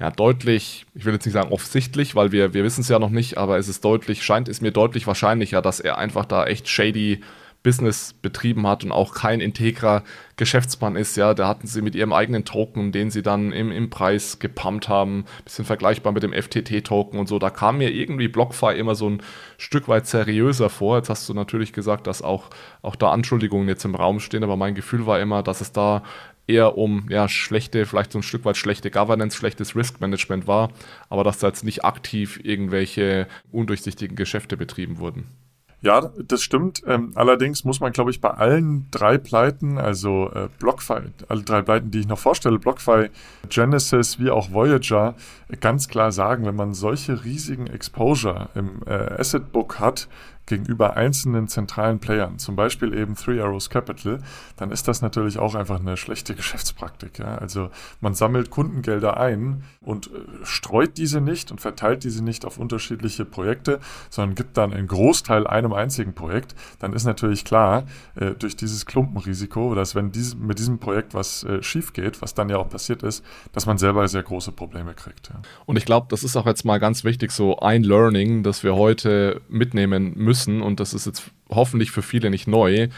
S3: ja, deutlich, ich will jetzt nicht sagen offensichtlich, weil wir, wir wissen es ja noch nicht, aber es ist deutlich, scheint es mir deutlich wahrscheinlicher, dass er einfach da echt shady Business betrieben hat und auch kein integrer Geschäftsmann ist, ja, da hatten sie mit ihrem eigenen Token, den sie dann im, im Preis gepumpt haben, bisschen vergleichbar mit dem FTT-Token und so, da kam mir irgendwie BlockFi immer so ein Stück weit seriöser vor. Jetzt hast du natürlich gesagt, dass auch, auch da Anschuldigungen jetzt im Raum stehen, aber mein Gefühl war immer, dass es da eher um ja, schlechte, vielleicht so ein Stück weit schlechte Governance, schlechtes Risk-Management war, aber dass da jetzt nicht aktiv irgendwelche undurchsichtigen Geschäfte betrieben wurden.
S2: Ja, das stimmt. Ähm, allerdings muss man, glaube ich, bei allen drei Pleiten, also äh, BlockFi, alle drei Pleiten, die ich noch vorstelle, BlockFi, Genesis wie auch Voyager, ganz klar sagen, wenn man solche riesigen Exposure im äh, Asset Book hat, gegenüber einzelnen zentralen Playern, zum Beispiel eben Three Arrows Capital, dann ist das natürlich auch einfach eine schlechte Geschäftspraktik. Ja? Also man sammelt Kundengelder ein und äh, streut diese nicht und verteilt diese nicht auf unterschiedliche Projekte, sondern gibt dann einen Großteil einem einzigen Projekt. Dann ist natürlich klar, äh, durch dieses Klumpenrisiko, dass wenn dies, mit diesem Projekt was äh, schief geht, was dann ja auch passiert ist, dass man selber sehr große Probleme kriegt. Ja.
S3: Und ich glaube, das ist auch jetzt mal ganz wichtig, so ein Learning, das wir heute mitnehmen müssen müssen, und das ist jetzt hoffentlich für viele nicht neu,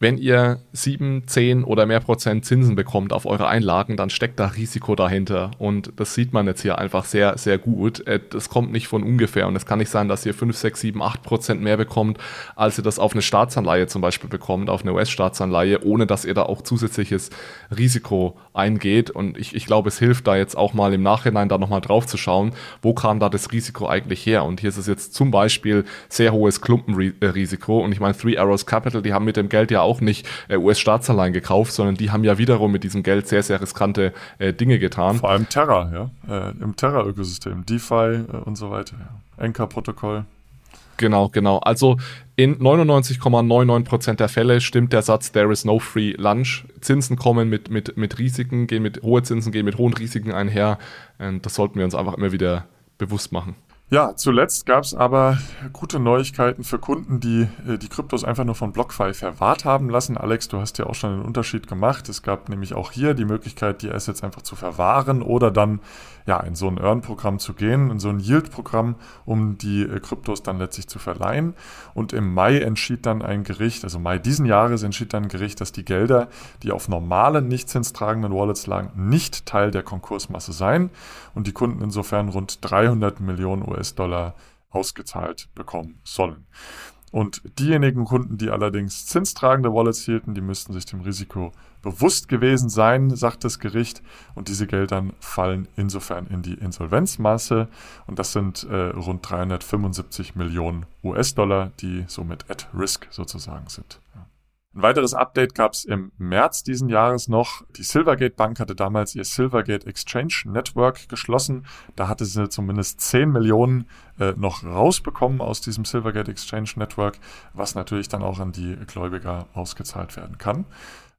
S3: wenn ihr 7, 10 oder mehr Prozent Zinsen bekommt auf eure Einlagen, dann steckt da Risiko dahinter. Und das sieht man jetzt hier einfach sehr, sehr gut. Äh, das kommt nicht von ungefähr. Und es kann nicht sein, dass ihr 5, 6, 7, 8 Prozent mehr bekommt, als ihr das auf eine Staatsanleihe zum Beispiel bekommt, auf eine US-Staatsanleihe, ohne dass ihr da auch zusätzliches Risiko eingeht. Und ich, ich glaube, es hilft da jetzt auch mal im Nachhinein da nochmal drauf zu schauen, wo kam da das Risiko eigentlich her. Und hier ist es jetzt zum Beispiel sehr hohes Klumpenrisiko. Und ich meine, Three Arrows Capital, die haben mit dem Geld ja auch nicht äh, US-Staatsanleihen gekauft, sondern die haben ja wiederum mit diesem Geld sehr, sehr riskante äh, Dinge getan.
S2: Vor allem Terra, ja. Äh, Im Terra-Ökosystem, DeFi äh, und so weiter. Ja. Anchor-Protokoll.
S3: Genau, genau. Also in 99,99% der Fälle stimmt der Satz There is no free lunch. Zinsen kommen mit, mit, mit Risiken, gehen mit hohe Zinsen, gehen mit hohen Risiken einher. Und das sollten wir uns einfach immer wieder bewusst machen.
S2: Ja, zuletzt gab es aber gute Neuigkeiten für Kunden, die äh, die Kryptos einfach nur von BlockFi verwahrt haben lassen. Alex, du hast ja auch schon einen Unterschied gemacht. Es gab nämlich auch hier die Möglichkeit, die Assets einfach zu verwahren oder dann ja, in so ein Earn-Programm zu gehen, in so ein Yield-Programm, um die äh, Kryptos dann letztlich zu verleihen. Und im Mai entschied dann ein Gericht, also Mai diesen Jahres entschied dann ein Gericht, dass die Gelder, die auf normalen, nicht zinstragenden Wallets lagen, nicht Teil der Konkursmasse seien und die Kunden insofern rund 300 Millionen US-Dollar ausgezahlt bekommen sollen. Und diejenigen Kunden, die allerdings zinstragende Wallets hielten, die müssten sich dem Risiko bewusst gewesen sein, sagt das Gericht. Und diese Gelder fallen insofern in die Insolvenzmasse. Und das sind äh, rund 375 Millionen US-Dollar, die somit at risk sozusagen sind. Ein weiteres Update gab es im März diesen Jahres noch. Die Silvergate Bank hatte damals ihr Silvergate Exchange Network geschlossen. Da hatte sie zumindest 10 Millionen äh, noch rausbekommen aus diesem Silvergate Exchange Network, was natürlich dann auch an die Gläubiger ausgezahlt werden kann.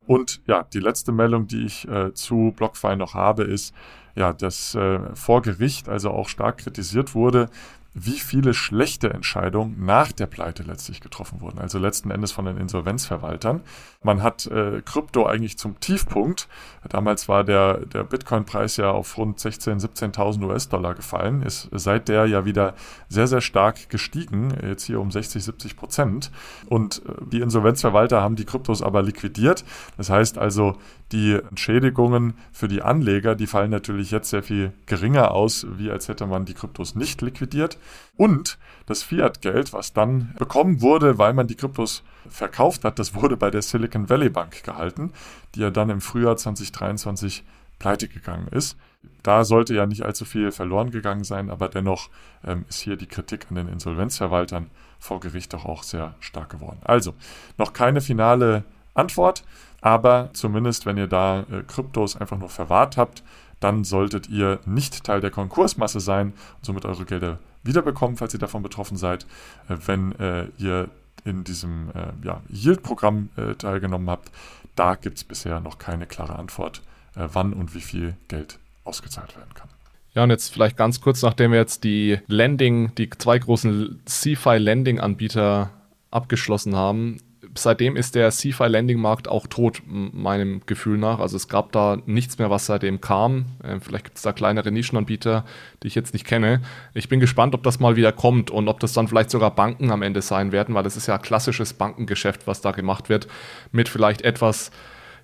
S2: Und ja, die letzte Meldung, die ich äh, zu BlockFi noch habe, ist, ja, dass äh, vor Gericht also auch stark kritisiert wurde, wie viele schlechte Entscheidungen nach der Pleite letztlich getroffen wurden, also letzten Endes von den Insolvenzverwaltern. Man hat äh, Krypto eigentlich zum Tiefpunkt. Damals war der, der Bitcoin-Preis ja auf rund 16.000, 17.000 US-Dollar gefallen, ist seit der ja wieder sehr, sehr stark gestiegen, jetzt hier um 60, 70 Prozent. Und äh, die Insolvenzverwalter haben die Kryptos aber liquidiert. Das heißt also, die Entschädigungen für die Anleger, die fallen natürlich jetzt sehr viel geringer aus, wie als hätte man die Kryptos nicht liquidiert. Und das Fiat-Geld, was dann bekommen wurde, weil man die Kryptos verkauft hat, das wurde bei der Silicon Valley Bank gehalten, die ja dann im Frühjahr 2023 pleite gegangen ist. Da sollte ja nicht allzu viel verloren gegangen sein, aber dennoch ähm, ist hier die Kritik an den Insolvenzverwaltern vor Gericht doch auch sehr stark geworden. Also, noch keine finale Antwort. Aber zumindest, wenn ihr da äh, Kryptos einfach nur verwahrt habt, dann solltet ihr nicht Teil der Konkursmasse sein und somit eure Gelder wiederbekommen, falls ihr davon betroffen seid. Äh, wenn äh, ihr in diesem äh, ja, Yield-Programm äh, teilgenommen habt, da gibt es bisher noch keine klare Antwort, äh, wann und wie viel Geld ausgezahlt werden kann.
S3: Ja, und jetzt vielleicht ganz kurz, nachdem wir jetzt die Landing, die zwei großen CFI-Landing-Anbieter abgeschlossen haben, seitdem ist der CFI Landing Markt auch tot, meinem Gefühl nach. Also es gab da nichts mehr, was seitdem kam. Äh, vielleicht gibt es da kleinere Nischenanbieter, die ich jetzt nicht kenne. Ich bin gespannt, ob das mal wieder kommt und ob das dann vielleicht sogar Banken am Ende sein werden, weil das ist ja klassisches Bankengeschäft, was da gemacht wird, mit vielleicht etwas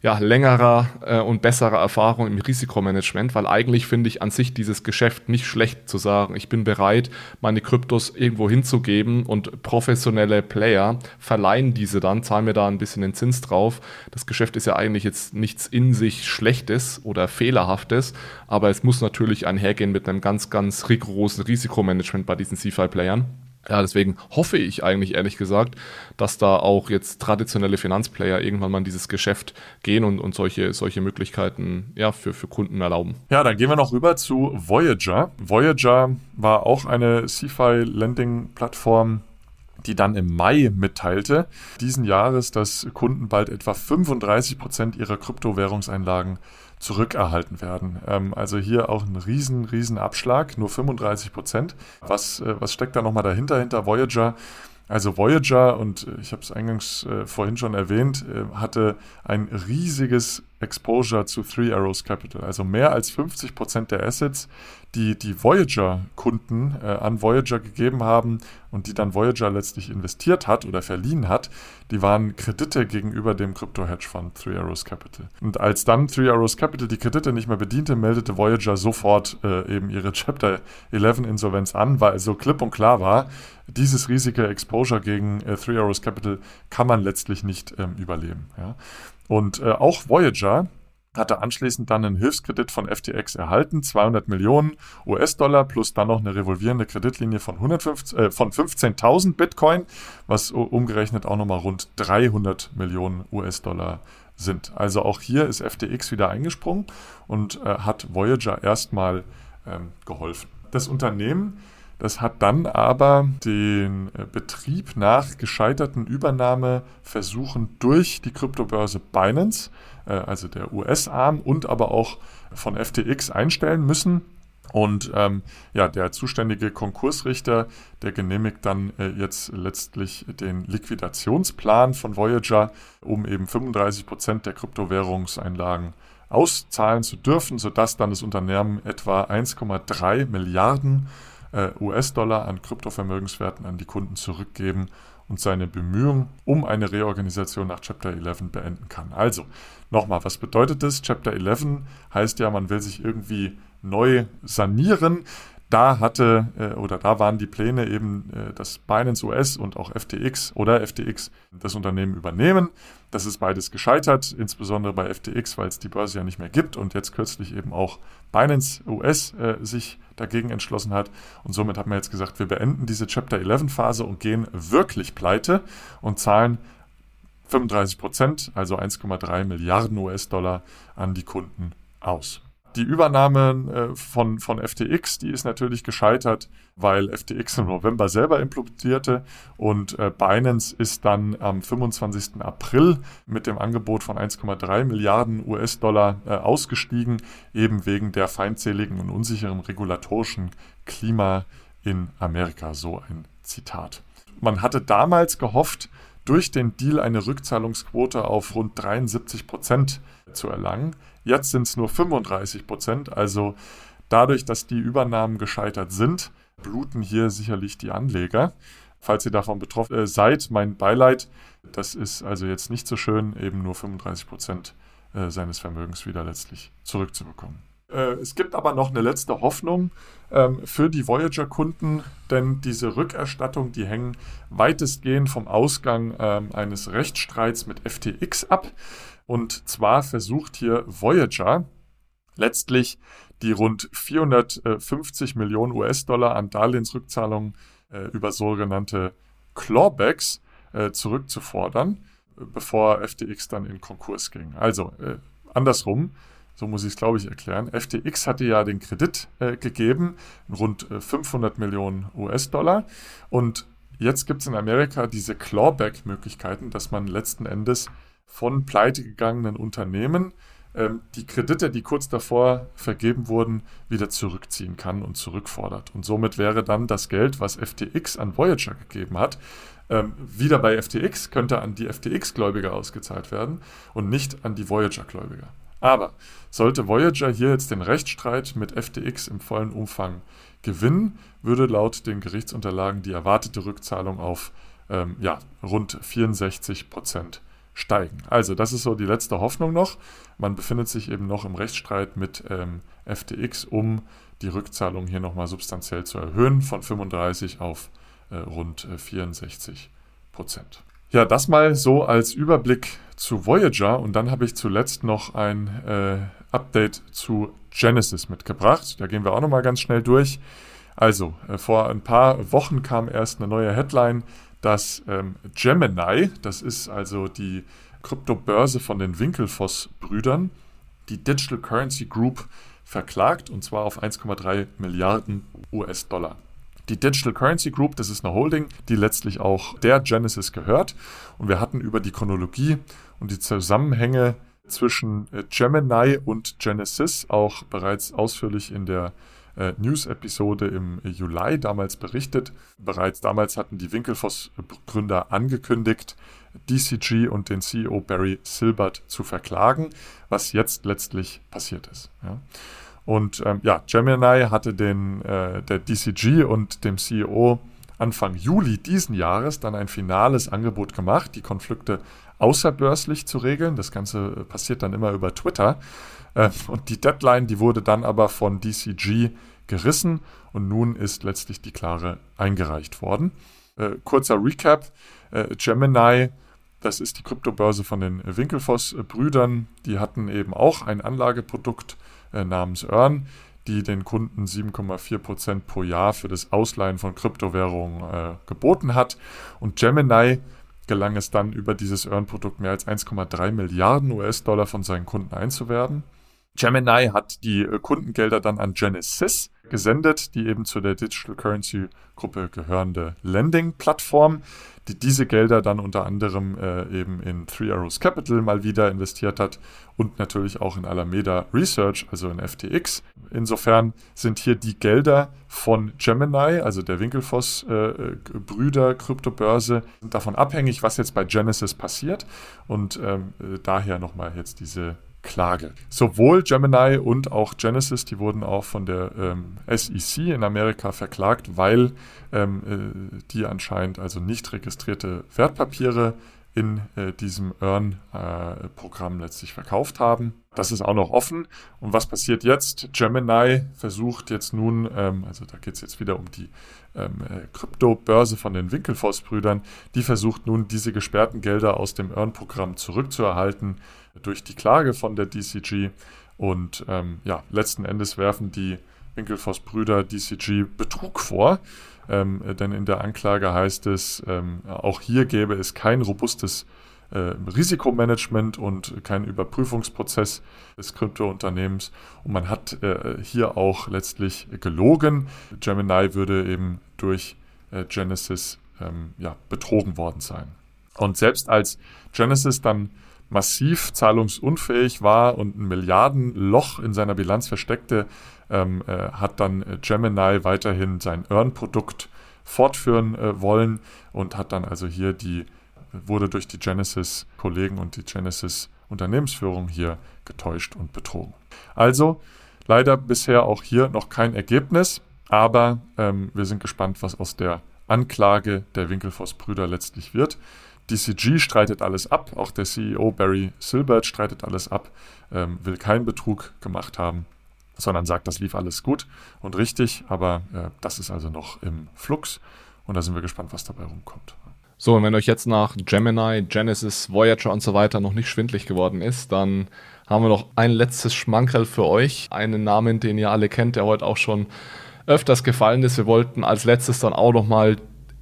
S3: ja, längerer äh, und besserer Erfahrung im Risikomanagement, weil eigentlich finde ich an sich dieses Geschäft nicht schlecht zu sagen, ich bin bereit, meine Kryptos irgendwo hinzugeben und professionelle Player verleihen diese dann, zahlen mir da ein bisschen den Zins drauf. Das Geschäft ist ja eigentlich jetzt nichts in sich Schlechtes oder Fehlerhaftes, aber es muss natürlich einhergehen mit einem ganz, ganz rigorosen Risikomanagement bei diesen CFI-Playern. Ja, deswegen hoffe ich eigentlich ehrlich gesagt, dass da auch jetzt traditionelle Finanzplayer irgendwann mal in dieses Geschäft gehen und, und solche, solche Möglichkeiten ja, für, für Kunden erlauben.
S2: Ja, dann gehen wir noch rüber zu Voyager. Voyager war auch eine CFI-Lending-Plattform, die dann im Mai mitteilte, diesen Jahres, dass Kunden bald etwa 35 Prozent ihrer Kryptowährungseinlagen zurückerhalten werden. Ähm, also hier auch ein riesen, riesen Abschlag, nur 35 Prozent. Was, äh, was steckt da nochmal dahinter, hinter Voyager? Also Voyager, und ich habe es eingangs äh, vorhin schon erwähnt, äh, hatte ein riesiges Exposure zu Three Arrows Capital. Also mehr als 50 Prozent der Assets, die die Voyager-Kunden äh, an Voyager gegeben haben und die dann Voyager letztlich investiert hat oder verliehen hat, die waren Kredite gegenüber dem Crypto-Hedge-Fund Three Arrows Capital. Und als dann Three Arrows Capital die Kredite nicht mehr bediente, meldete Voyager sofort äh, eben ihre Chapter 11 Insolvenz an, weil so klipp und klar war, dieses riesige Exposure gegen äh, Three Arrows Capital kann man letztlich nicht ähm, überleben. Ja. Und äh, auch Voyager hatte anschließend dann einen Hilfskredit von FTX erhalten, 200 Millionen US-Dollar plus dann noch eine revolvierende Kreditlinie von, äh, von 15.000 Bitcoin, was umgerechnet auch nochmal rund 300 Millionen US-Dollar sind. Also auch hier ist FTX wieder eingesprungen und äh, hat Voyager erstmal ähm, geholfen. Das Unternehmen das hat dann aber den äh, Betrieb nach gescheiterten Übernahmeversuchen durch die Kryptobörse Binance, äh, also der US-Arm und aber auch von FTX einstellen müssen. Und ähm, ja, der zuständige Konkursrichter, der genehmigt dann äh, jetzt letztlich den Liquidationsplan von Voyager, um eben 35 Prozent der Kryptowährungseinlagen auszahlen zu dürfen, sodass dann das Unternehmen etwa 1,3 Milliarden äh, US-Dollar an Kryptovermögenswerten an die Kunden zurückgeben und seine Bemühungen um eine Reorganisation nach Chapter 11 beenden kann. Also, nochmal, was bedeutet das? Chapter 11 heißt ja, man will sich irgendwie neu sanieren. Da hatte äh, oder da waren die Pläne eben, äh, dass Binance US und auch FTX oder FTX das Unternehmen übernehmen. Das ist beides gescheitert, insbesondere bei FTX, weil es die Börse ja nicht mehr gibt und jetzt kürzlich eben auch Binance US äh, sich dagegen entschlossen hat. Und somit haben wir jetzt gesagt, wir beenden diese Chapter 11 Phase und gehen wirklich pleite und zahlen 35 Prozent, also 1,3 Milliarden US-Dollar an die Kunden aus die Übernahme äh, von, von FTX, die ist natürlich gescheitert, weil FTX im November selber implodierte und äh, Binance ist dann am 25. April mit dem Angebot von 1,3 Milliarden US-Dollar äh, ausgestiegen, eben wegen der feindseligen und unsicheren regulatorischen Klima in Amerika. So ein Zitat. Man hatte damals gehofft, durch den Deal eine Rückzahlungsquote auf rund 73 Prozent zu erlangen. Jetzt sind es nur 35 Prozent. Also dadurch, dass die Übernahmen gescheitert sind, bluten hier sicherlich die Anleger. Falls ihr davon betroffen äh, seid, mein Beileid. Das ist also jetzt nicht so schön, eben nur 35 Prozent äh, seines Vermögens wieder letztlich zurückzubekommen. Äh, es gibt aber noch eine letzte Hoffnung ähm, für die Voyager-Kunden, denn diese Rückerstattung, die hängen weitestgehend vom Ausgang ähm, eines Rechtsstreits mit FTX ab. Und zwar versucht hier Voyager letztlich die rund 450 Millionen US-Dollar an Darlehensrückzahlungen äh, über sogenannte Clawbacks äh, zurückzufordern, bevor FTX dann in Konkurs ging. Also andersrum, so muss ich es glaube ich erklären. FTX hatte ja den Kredit äh, gegeben, rund 500 äh, Millionen US-Dollar. Und jetzt gibt es in Amerika diese Clawback-Möglichkeiten, dass man letzten Endes von pleitegegangenen Unternehmen ähm, die Kredite, die kurz davor vergeben wurden, wieder zurückziehen kann und zurückfordert. Und somit wäre dann das Geld, was FTX an Voyager gegeben hat, ähm, wieder bei FTX, könnte an die FTX-Gläubiger ausgezahlt werden und nicht an die Voyager-Gläubiger. Aber sollte Voyager hier jetzt den Rechtsstreit mit FTX im vollen Umfang gewinnen, würde laut den Gerichtsunterlagen die erwartete Rückzahlung auf ähm, ja, rund 64 Prozent steigen. Also das ist so die letzte Hoffnung noch. Man befindet sich eben noch im Rechtsstreit mit ähm, FTX, um die Rückzahlung hier nochmal substanziell zu erhöhen von 35 auf äh, rund äh, 64 Prozent. Ja, das mal so als Überblick zu Voyager und dann habe ich zuletzt noch ein äh, Update zu Genesis mitgebracht. Da gehen wir auch nochmal ganz schnell durch. Also, äh, vor ein paar Wochen kam erst eine neue Headline dass ähm, Gemini, das ist also die Kryptobörse von den Winkelfoss-Brüdern, die Digital Currency Group verklagt und zwar auf 1,3 Milliarden US-Dollar. Die Digital Currency Group, das ist eine Holding, die letztlich auch der Genesis gehört. Und wir hatten über die Chronologie und die Zusammenhänge zwischen äh, Gemini und Genesis auch bereits ausführlich in der äh, News-Episode im Juli damals berichtet. Bereits damals hatten die Winkelfoss-Gründer angekündigt, DCG und den CEO Barry Silbert zu verklagen, was jetzt letztlich passiert ist. Ja. Und ähm, ja, Gemini hatte den, äh, der DCG und dem CEO Anfang Juli diesen Jahres dann ein finales Angebot gemacht, die Konflikte außerbörslich zu regeln. Das Ganze äh, passiert dann immer über Twitter. Äh, und die Deadline, die wurde dann aber von DCG gerissen und nun ist letztlich die Klare eingereicht worden. Äh, kurzer Recap. Gemini, das ist die Kryptobörse von den Winkelfoss-Brüdern. Die hatten eben auch ein Anlageprodukt namens Earn, die den Kunden 7,4% pro Jahr für das Ausleihen von Kryptowährungen äh, geboten hat. Und Gemini gelang es dann über dieses Earn-Produkt mehr als 1,3 Milliarden US-Dollar von seinen Kunden einzuwerben. Gemini hat die äh, Kundengelder dann an Genesis gesendet, die eben zu der Digital Currency Gruppe gehörende Lending-Plattform, die diese Gelder dann unter anderem äh, eben in Three Arrows Capital mal wieder investiert hat und natürlich auch in Alameda Research, also in FTX. Insofern sind hier die Gelder von Gemini, also der Winkelfoss-Brüder äh, Kryptobörse, davon abhängig, was jetzt bei Genesis passiert und ähm, äh, daher nochmal jetzt diese Klage. Sowohl Gemini und auch Genesis, die wurden auch von der ähm, SEC in Amerika verklagt, weil ähm, äh, die anscheinend also nicht registrierte Wertpapiere in äh, diesem Earn-Programm äh, letztlich verkauft haben. Das ist auch noch offen. Und was passiert jetzt? Gemini versucht jetzt nun, ähm, also da geht es jetzt wieder um die ähm, äh, Kryptobörse von den Winkelfoss-Brüdern, die versucht nun, diese gesperrten Gelder aus dem Earn-Programm zurückzuerhalten durch die Klage von der DCG. Und ähm, ja, letzten Endes werfen die Winkelfoss-Brüder DCG Betrug vor. Ähm, denn in der Anklage heißt es, ähm, auch hier gäbe es kein robustes äh, Risikomanagement und keinen Überprüfungsprozess des Kryptounternehmens. Und man hat äh, hier auch letztlich gelogen. Gemini würde eben durch äh, Genesis ähm, ja, betrogen worden sein. Und selbst als Genesis dann massiv zahlungsunfähig war und ein Milliardenloch in seiner Bilanz versteckte, ähm, äh, hat dann Gemini weiterhin sein Earn-Produkt fortführen äh, wollen und hat dann also hier die, wurde durch die Genesis-Kollegen und die Genesis-Unternehmensführung hier getäuscht und betrogen. Also leider bisher auch hier noch kein Ergebnis, aber ähm, wir sind gespannt, was aus der Anklage der Winkelfoss-Brüder letztlich wird. DCG streitet alles ab, auch der CEO Barry Silbert streitet alles ab, ähm, will keinen Betrug gemacht haben, sondern sagt, das lief alles gut und richtig, aber äh, das ist also noch im Flux und da sind wir gespannt, was dabei rumkommt.
S3: So, und wenn euch jetzt nach Gemini, Genesis, Voyager und so weiter noch nicht schwindlig geworden ist, dann haben wir noch ein letztes Schmankerl für euch. Einen Namen, den ihr alle kennt, der heute auch schon öfters gefallen ist. Wir wollten als letztes dann auch nochmal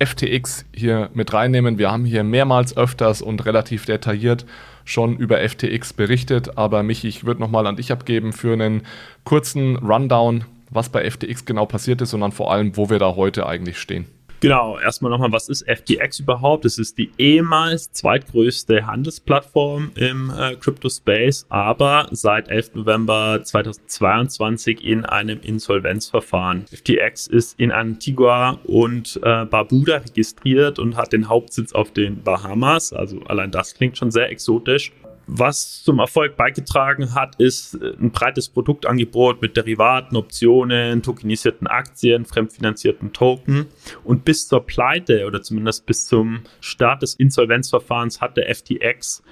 S3: FTX hier mit reinnehmen. Wir haben hier mehrmals öfters und relativ detailliert schon über FTX berichtet, aber Michi, ich würde nochmal an dich abgeben für einen kurzen Rundown, was bei FTX genau passiert ist und dann vor allem, wo wir da heute eigentlich stehen.
S4: Genau, erstmal nochmal, was ist FTX überhaupt? Es ist die ehemals zweitgrößte Handelsplattform im äh, Crypto-Space, aber seit 11. November 2022 in einem Insolvenzverfahren. FTX ist in Antigua und äh, Barbuda registriert und hat den Hauptsitz auf den Bahamas. Also allein das klingt schon sehr exotisch. Was zum Erfolg beigetragen hat, ist äh, ein breites Produktangebot mit Derivaten, Optionen, tokenisierten Aktien, fremdfinanzierten Token. Und bis zur Pleite oder zumindest bis zum Start des Insolvenzverfahrens hatte FTX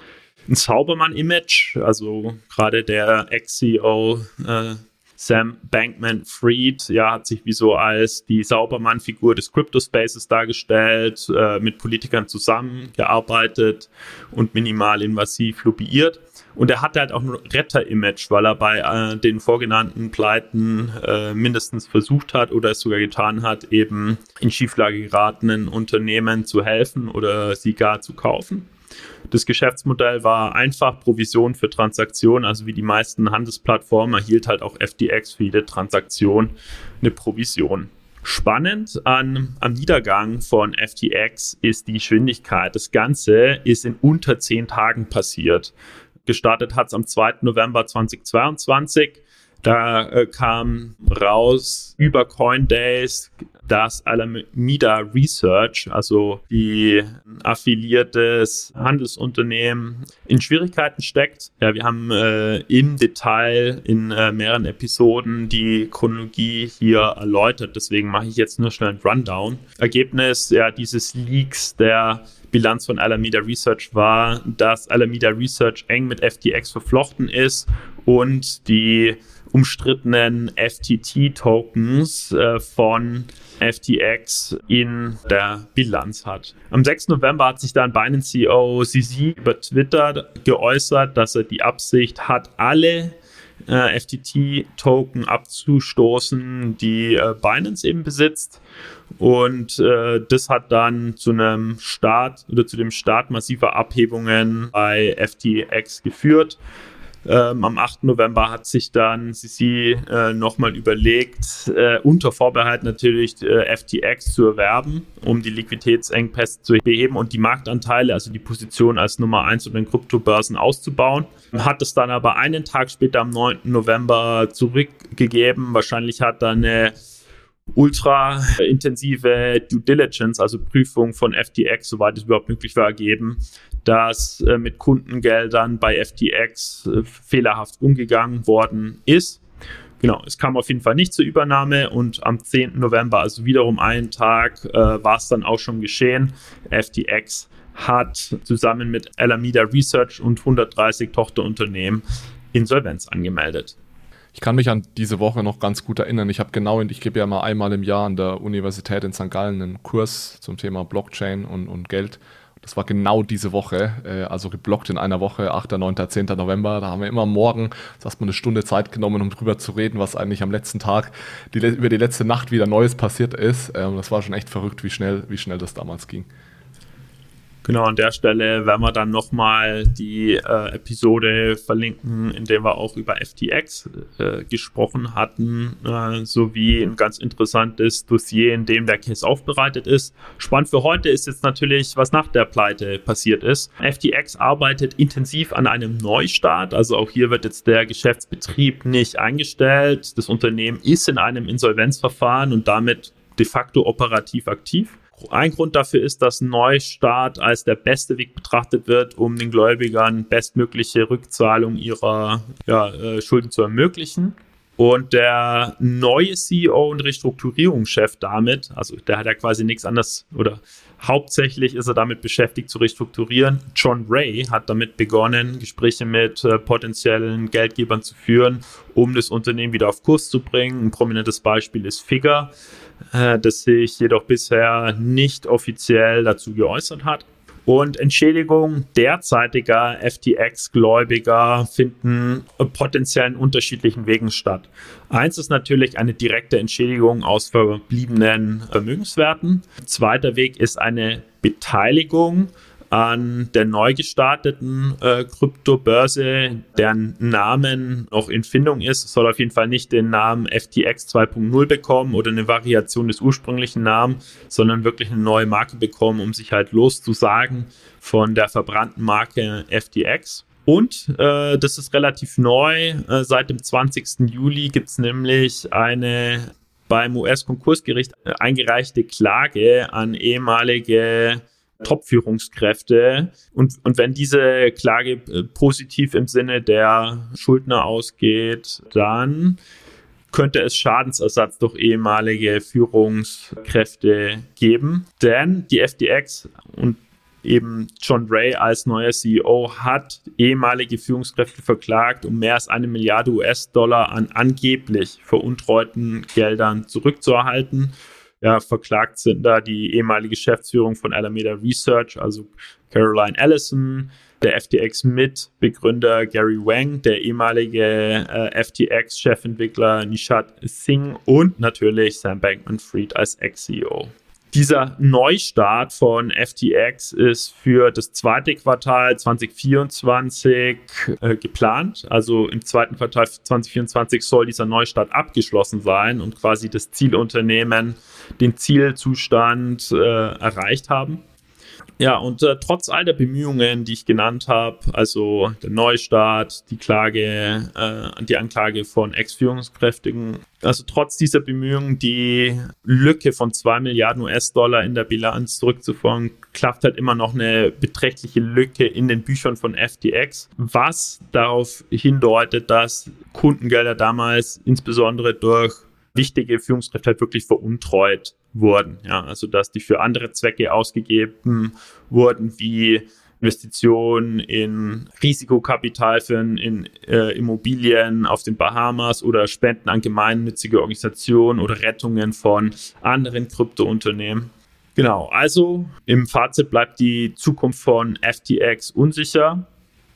S4: ein Saubermann-Image. Also gerade der Ex-CEO äh, Sam Bankman Fried ja, hat sich wie so als die Saubermann-Figur des Crypto-Spaces dargestellt, äh, mit Politikern zusammengearbeitet und minimal invasiv lobbyiert. Und er hatte halt auch ein Retter-Image, weil er bei äh, den vorgenannten Pleiten äh, mindestens versucht hat oder es sogar getan hat, eben in Schieflage geratenen Unternehmen zu helfen oder sie gar zu kaufen. Das Geschäftsmodell war einfach Provision für Transaktionen, also wie die meisten Handelsplattformen erhielt halt auch FTX für jede Transaktion eine Provision. Spannend an, am Niedergang von FTX ist die Geschwindigkeit. Das Ganze ist in unter zehn Tagen passiert. Gestartet hat es am 2. November 2022. Da äh, kam raus über Coindays, dass Alameda Research, also die affiliiertes Handelsunternehmen, in Schwierigkeiten steckt. Ja, wir haben äh, im Detail in äh, mehreren Episoden die Chronologie hier erläutert. Deswegen mache ich jetzt nur schnell ein Rundown. Ergebnis ja, dieses Leaks der Bilanz von Alameda Research war, dass Alameda Research eng mit FTX verflochten ist und die umstrittenen FTT-Tokens äh, von FTX in der Bilanz hat. Am 6. November hat sich dann Binance CEO CZ über Twitter geäußert, dass er die Absicht hat, alle äh, FTT-Token abzustoßen, die äh, Binance eben besitzt. Und äh, das hat dann zu einem Start oder zu dem Start massiver Abhebungen bei FTX geführt. Ähm, am 8. November hat sich dann CC äh, nochmal überlegt, äh, unter Vorbehalt natürlich äh, FTX zu erwerben, um die Liquiditätsengpässe zu beheben und die Marktanteile, also die Position als Nummer 1 und den Kryptobörsen auszubauen. Hat es dann aber einen Tag später am 9. November zurückgegeben. Wahrscheinlich hat dann eine ultra intensive Due Diligence, also Prüfung von FTX, soweit es überhaupt möglich war, ergeben, dass äh, mit Kundengeldern bei FTX äh, fehlerhaft umgegangen worden ist. Genau, es kam auf jeden Fall nicht zur Übernahme und am 10. November, also wiederum einen Tag, äh, war es dann auch schon geschehen. FTX hat zusammen mit Alameda Research und 130 Tochterunternehmen Insolvenz angemeldet.
S3: Ich kann mich an diese Woche noch ganz gut erinnern. Ich habe genau, ich gebe ja mal einmal im Jahr an der Universität in St. Gallen einen Kurs zum Thema Blockchain und, und Geld. Das war genau diese Woche, äh, also geblockt in einer Woche, 8., 9., 10. November. Da haben wir immer morgen erstmal eine Stunde Zeit genommen, um drüber zu reden, was eigentlich am letzten Tag, die, über die letzte Nacht wieder Neues passiert ist. Ähm, das war schon echt verrückt, wie schnell, wie schnell das damals ging.
S4: Genau, an der Stelle werden wir dann nochmal die äh, Episode verlinken, in der wir auch über FTX äh, gesprochen hatten, äh, sowie ein ganz interessantes Dossier, in dem der Case aufbereitet ist. Spannend für heute ist jetzt natürlich, was nach der Pleite passiert ist. FTX arbeitet intensiv an einem Neustart, also auch hier wird jetzt der Geschäftsbetrieb nicht eingestellt. Das Unternehmen ist in einem Insolvenzverfahren und damit de facto operativ aktiv. Ein Grund dafür ist, dass Neustart als der beste Weg betrachtet wird, um den Gläubigern bestmögliche Rückzahlung ihrer ja, äh, Schulden zu ermöglichen. Und der neue CEO und Restrukturierungschef damit, also der hat ja quasi nichts anderes oder hauptsächlich ist er damit beschäftigt zu restrukturieren. John Ray hat damit begonnen, Gespräche mit äh, potenziellen Geldgebern zu führen, um das Unternehmen wieder auf Kurs zu bringen. Ein prominentes Beispiel ist Figure, das sich jedoch bisher nicht offiziell dazu geäußert hat. Und Entschädigungen derzeitiger FTX-Gläubiger finden potenziell in unterschiedlichen Wegen statt. Eins ist natürlich eine direkte Entschädigung aus verbliebenen Vermögenswerten. Zweiter Weg ist eine Beteiligung an der neu gestarteten äh, Kryptobörse, deren Namen noch in Findung ist, soll auf jeden Fall nicht den Namen FTX 2.0 bekommen oder eine Variation des ursprünglichen Namens, sondern wirklich eine neue Marke bekommen, um sich halt loszusagen von der verbrannten Marke FTX. Und äh, das ist relativ neu. Äh, seit dem 20. Juli gibt es nämlich eine beim US-Konkursgericht äh, eingereichte Klage an ehemalige Top-Führungskräfte. Und, und wenn diese Klage äh, positiv im Sinne der Schuldner ausgeht, dann könnte es Schadensersatz durch ehemalige Führungskräfte geben. Denn die FTX und eben John Ray als neuer CEO hat ehemalige Führungskräfte verklagt, um mehr als eine Milliarde US-Dollar an angeblich veruntreuten Geldern zurückzuerhalten ja, verklagt sind da die ehemalige Geschäftsführung von Alameda Research, also Caroline Allison, der FTX-Mitbegründer Gary Wang, der ehemalige äh, FTX-Chefentwickler Nishat Singh und natürlich Sam Bankman-Fried als Ex-CEO. Dieser Neustart von FTX ist für das zweite Quartal 2024 äh, geplant. Also im zweiten Quartal 2024 soll dieser Neustart abgeschlossen sein und quasi das Zielunternehmen den Zielzustand äh, erreicht haben. Ja, und äh, trotz all der Bemühungen, die ich genannt habe, also der Neustart, die Klage, äh, die Anklage von Ex-Führungskräftigen, also trotz dieser Bemühungen, die Lücke von 2 Milliarden US-Dollar in der Bilanz zurückzuführen, klafft halt immer noch eine beträchtliche Lücke in den Büchern von FTX, was darauf hindeutet, dass Kundengelder damals insbesondere durch wichtige Führungskräfte halt wirklich veruntreut wurden. Ja, also dass die für andere Zwecke ausgegeben wurden, wie Investitionen in Risikokapital für in, äh, Immobilien auf den Bahamas oder Spenden an gemeinnützige Organisationen oder Rettungen von anderen Kryptounternehmen. Genau, also im Fazit bleibt die Zukunft von FTX unsicher.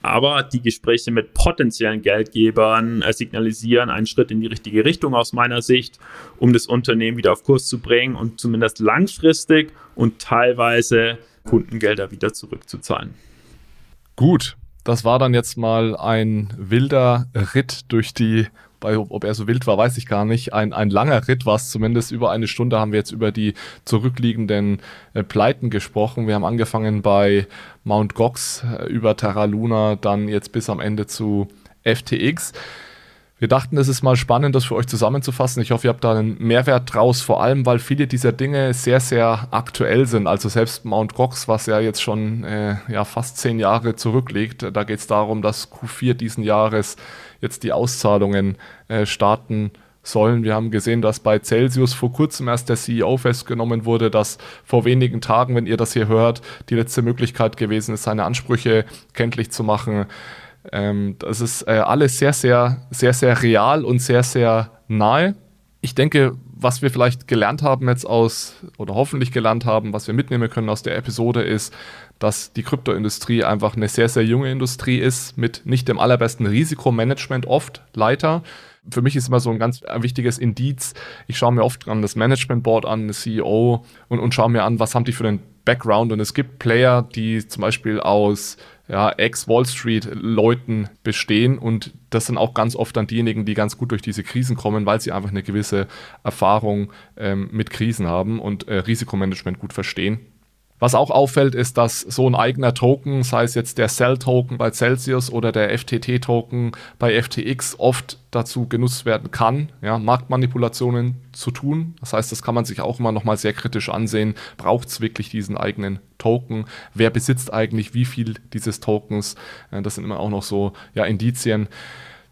S4: Aber die Gespräche mit potenziellen Geldgebern äh, signalisieren einen Schritt in die richtige Richtung aus meiner Sicht, um das Unternehmen wieder auf Kurs zu bringen und zumindest langfristig und teilweise Kundengelder wieder zurückzuzahlen.
S3: Gut, Das war dann jetzt mal ein wilder Ritt durch die bei, ob er so wild war, weiß ich gar nicht. Ein, ein langer Ritt war es zumindest. Über eine Stunde haben wir jetzt über die zurückliegenden äh, Pleiten gesprochen. Wir haben angefangen bei Mount Gox, äh, über Terra Luna, dann jetzt bis am Ende zu FTX. Wir dachten, es ist mal spannend, das für euch zusammenzufassen. Ich hoffe, ihr habt da einen Mehrwert draus, vor allem, weil viele dieser Dinge sehr, sehr aktuell sind. Also selbst Mount Gox, was ja jetzt schon äh, ja, fast zehn Jahre zurückliegt, da geht es darum, dass Q4 diesen Jahres jetzt die Auszahlungen äh, starten sollen. Wir haben gesehen, dass bei Celsius vor kurzem erst der CEO festgenommen wurde, dass vor wenigen Tagen, wenn ihr das hier hört, die letzte Möglichkeit gewesen ist, seine Ansprüche kenntlich zu machen. Ähm, das ist äh, alles sehr, sehr, sehr, sehr real und sehr, sehr nahe. Ich denke, was wir vielleicht gelernt haben jetzt aus, oder hoffentlich gelernt haben, was wir mitnehmen können aus der Episode, ist, dass die Kryptoindustrie einfach eine sehr, sehr junge Industrie ist, mit nicht dem allerbesten Risikomanagement oft, Leiter. Für mich ist immer so ein ganz wichtiges Indiz. Ich schaue mir oft an das Management Board an, das CEO und, und schaue mir an, was haben die für einen Background. Und es gibt Player, die zum Beispiel aus ja, Ex-Wall Street-Leuten bestehen und das sind auch ganz oft dann diejenigen, die ganz gut durch diese Krisen kommen, weil sie einfach eine gewisse Erfahrung ähm, mit Krisen haben und äh, Risikomanagement gut verstehen. Was auch auffällt, ist, dass so ein eigener Token, sei es jetzt der Cell-Token bei Celsius oder der FTT-Token bei FTX, oft dazu genutzt werden kann, ja, Marktmanipulationen zu tun. Das heißt, das kann man sich auch immer nochmal sehr kritisch ansehen. Braucht es wirklich diesen eigenen Token? Wer besitzt eigentlich wie viel dieses Tokens? Äh, das sind immer auch noch so ja, Indizien.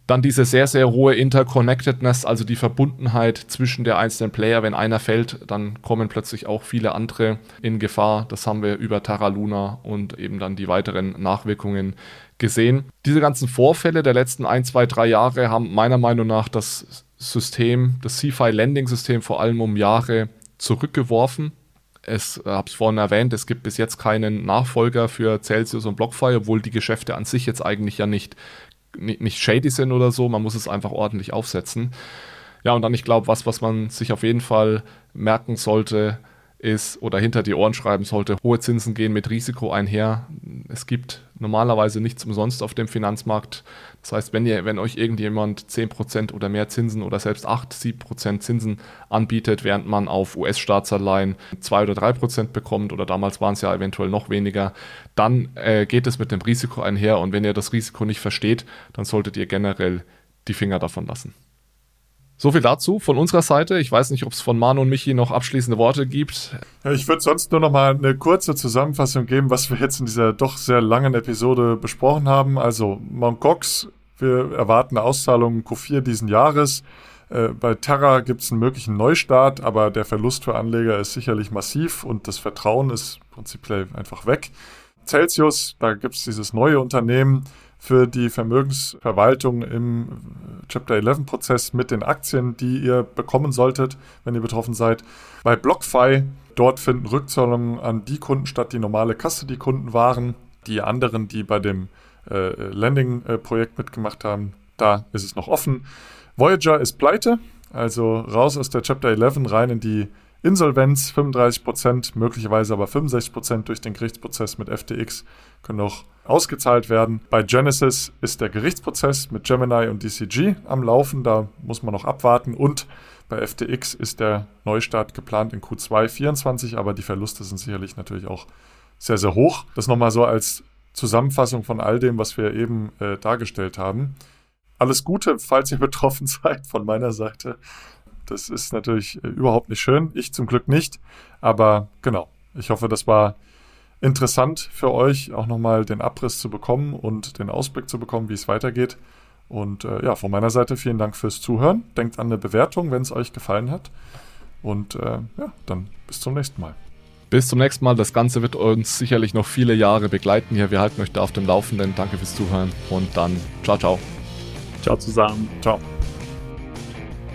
S3: Dann diese sehr, sehr hohe Interconnectedness, also die Verbundenheit zwischen der einzelnen Player. Wenn einer fällt, dann kommen plötzlich auch viele andere in Gefahr. Das haben wir über Terra Luna und eben dann die weiteren Nachwirkungen gesehen. Diese ganzen Vorfälle der letzten ein, zwei, drei Jahre haben meiner Meinung nach das System, das CFI-Lending-System vor allem um Jahre zurückgeworfen. Es äh, habe es vorhin erwähnt, es gibt bis jetzt keinen Nachfolger für Celsius und BlockFi, obwohl die Geschäfte an sich jetzt eigentlich ja nicht nicht shady sind oder so, man muss es einfach ordentlich aufsetzen. Ja, und dann, ich glaube, was, was man sich auf jeden Fall merken sollte, ist oder hinter die Ohren schreiben sollte, hohe Zinsen gehen mit Risiko einher. Es gibt normalerweise nichts umsonst auf dem Finanzmarkt. Das heißt, wenn, ihr, wenn euch irgendjemand 10% oder mehr Zinsen oder selbst 8, 7% Zinsen anbietet, während man auf US-Staatsanleihen 2 oder 3% bekommt oder damals waren es ja eventuell noch weniger, dann äh, geht es mit dem Risiko einher und wenn ihr das Risiko nicht versteht, dann solltet ihr generell die Finger davon lassen. So viel dazu von unserer Seite. Ich weiß nicht, ob es von Manu und Michi noch abschließende Worte gibt.
S2: Ich würde sonst nur noch mal eine kurze Zusammenfassung geben, was wir jetzt in dieser doch sehr langen Episode besprochen haben. Also Mount Gox, wir erwarten Auszahlungen Q4 diesen Jahres. Äh, bei Terra gibt es einen möglichen Neustart, aber der Verlust für Anleger ist sicherlich massiv und das Vertrauen ist prinzipiell einfach weg. Celsius, da gibt es dieses neue Unternehmen, für die Vermögensverwaltung im Chapter 11 Prozess mit den Aktien, die ihr bekommen solltet, wenn ihr betroffen seid. Bei BlockFi, dort finden Rückzahlungen an die Kunden statt, die normale Custody-Kunden waren. Die anderen, die bei dem äh, Landing-Projekt mitgemacht haben, da ist es noch offen. Voyager ist pleite, also raus aus der Chapter 11, rein in die Insolvenz, 35%, möglicherweise aber 65% durch den Gerichtsprozess mit FTX können noch ausgezahlt werden. Bei Genesis ist der Gerichtsprozess mit Gemini und DCG am Laufen, da muss man noch abwarten. Und bei FTX ist der Neustart geplant in Q2 24, aber die Verluste sind sicherlich natürlich auch sehr, sehr hoch. Das nochmal so als Zusammenfassung von all dem, was wir eben äh, dargestellt haben. Alles Gute, falls ihr betroffen seid von meiner Seite. Das ist natürlich äh, überhaupt nicht schön. Ich zum Glück nicht. Aber genau, ich hoffe, das war interessant für euch, auch nochmal den Abriss zu bekommen und den Ausblick zu bekommen, wie es weitergeht. Und äh, ja, von meiner Seite vielen Dank fürs Zuhören. Denkt an eine Bewertung, wenn es euch gefallen hat. Und äh, ja, dann bis zum nächsten Mal.
S3: Bis zum nächsten Mal. Das Ganze wird uns sicherlich noch viele Jahre begleiten hier. Wir halten euch da auf dem Laufenden. Danke fürs Zuhören und dann ciao, ciao.
S4: Ciao zusammen. Ciao.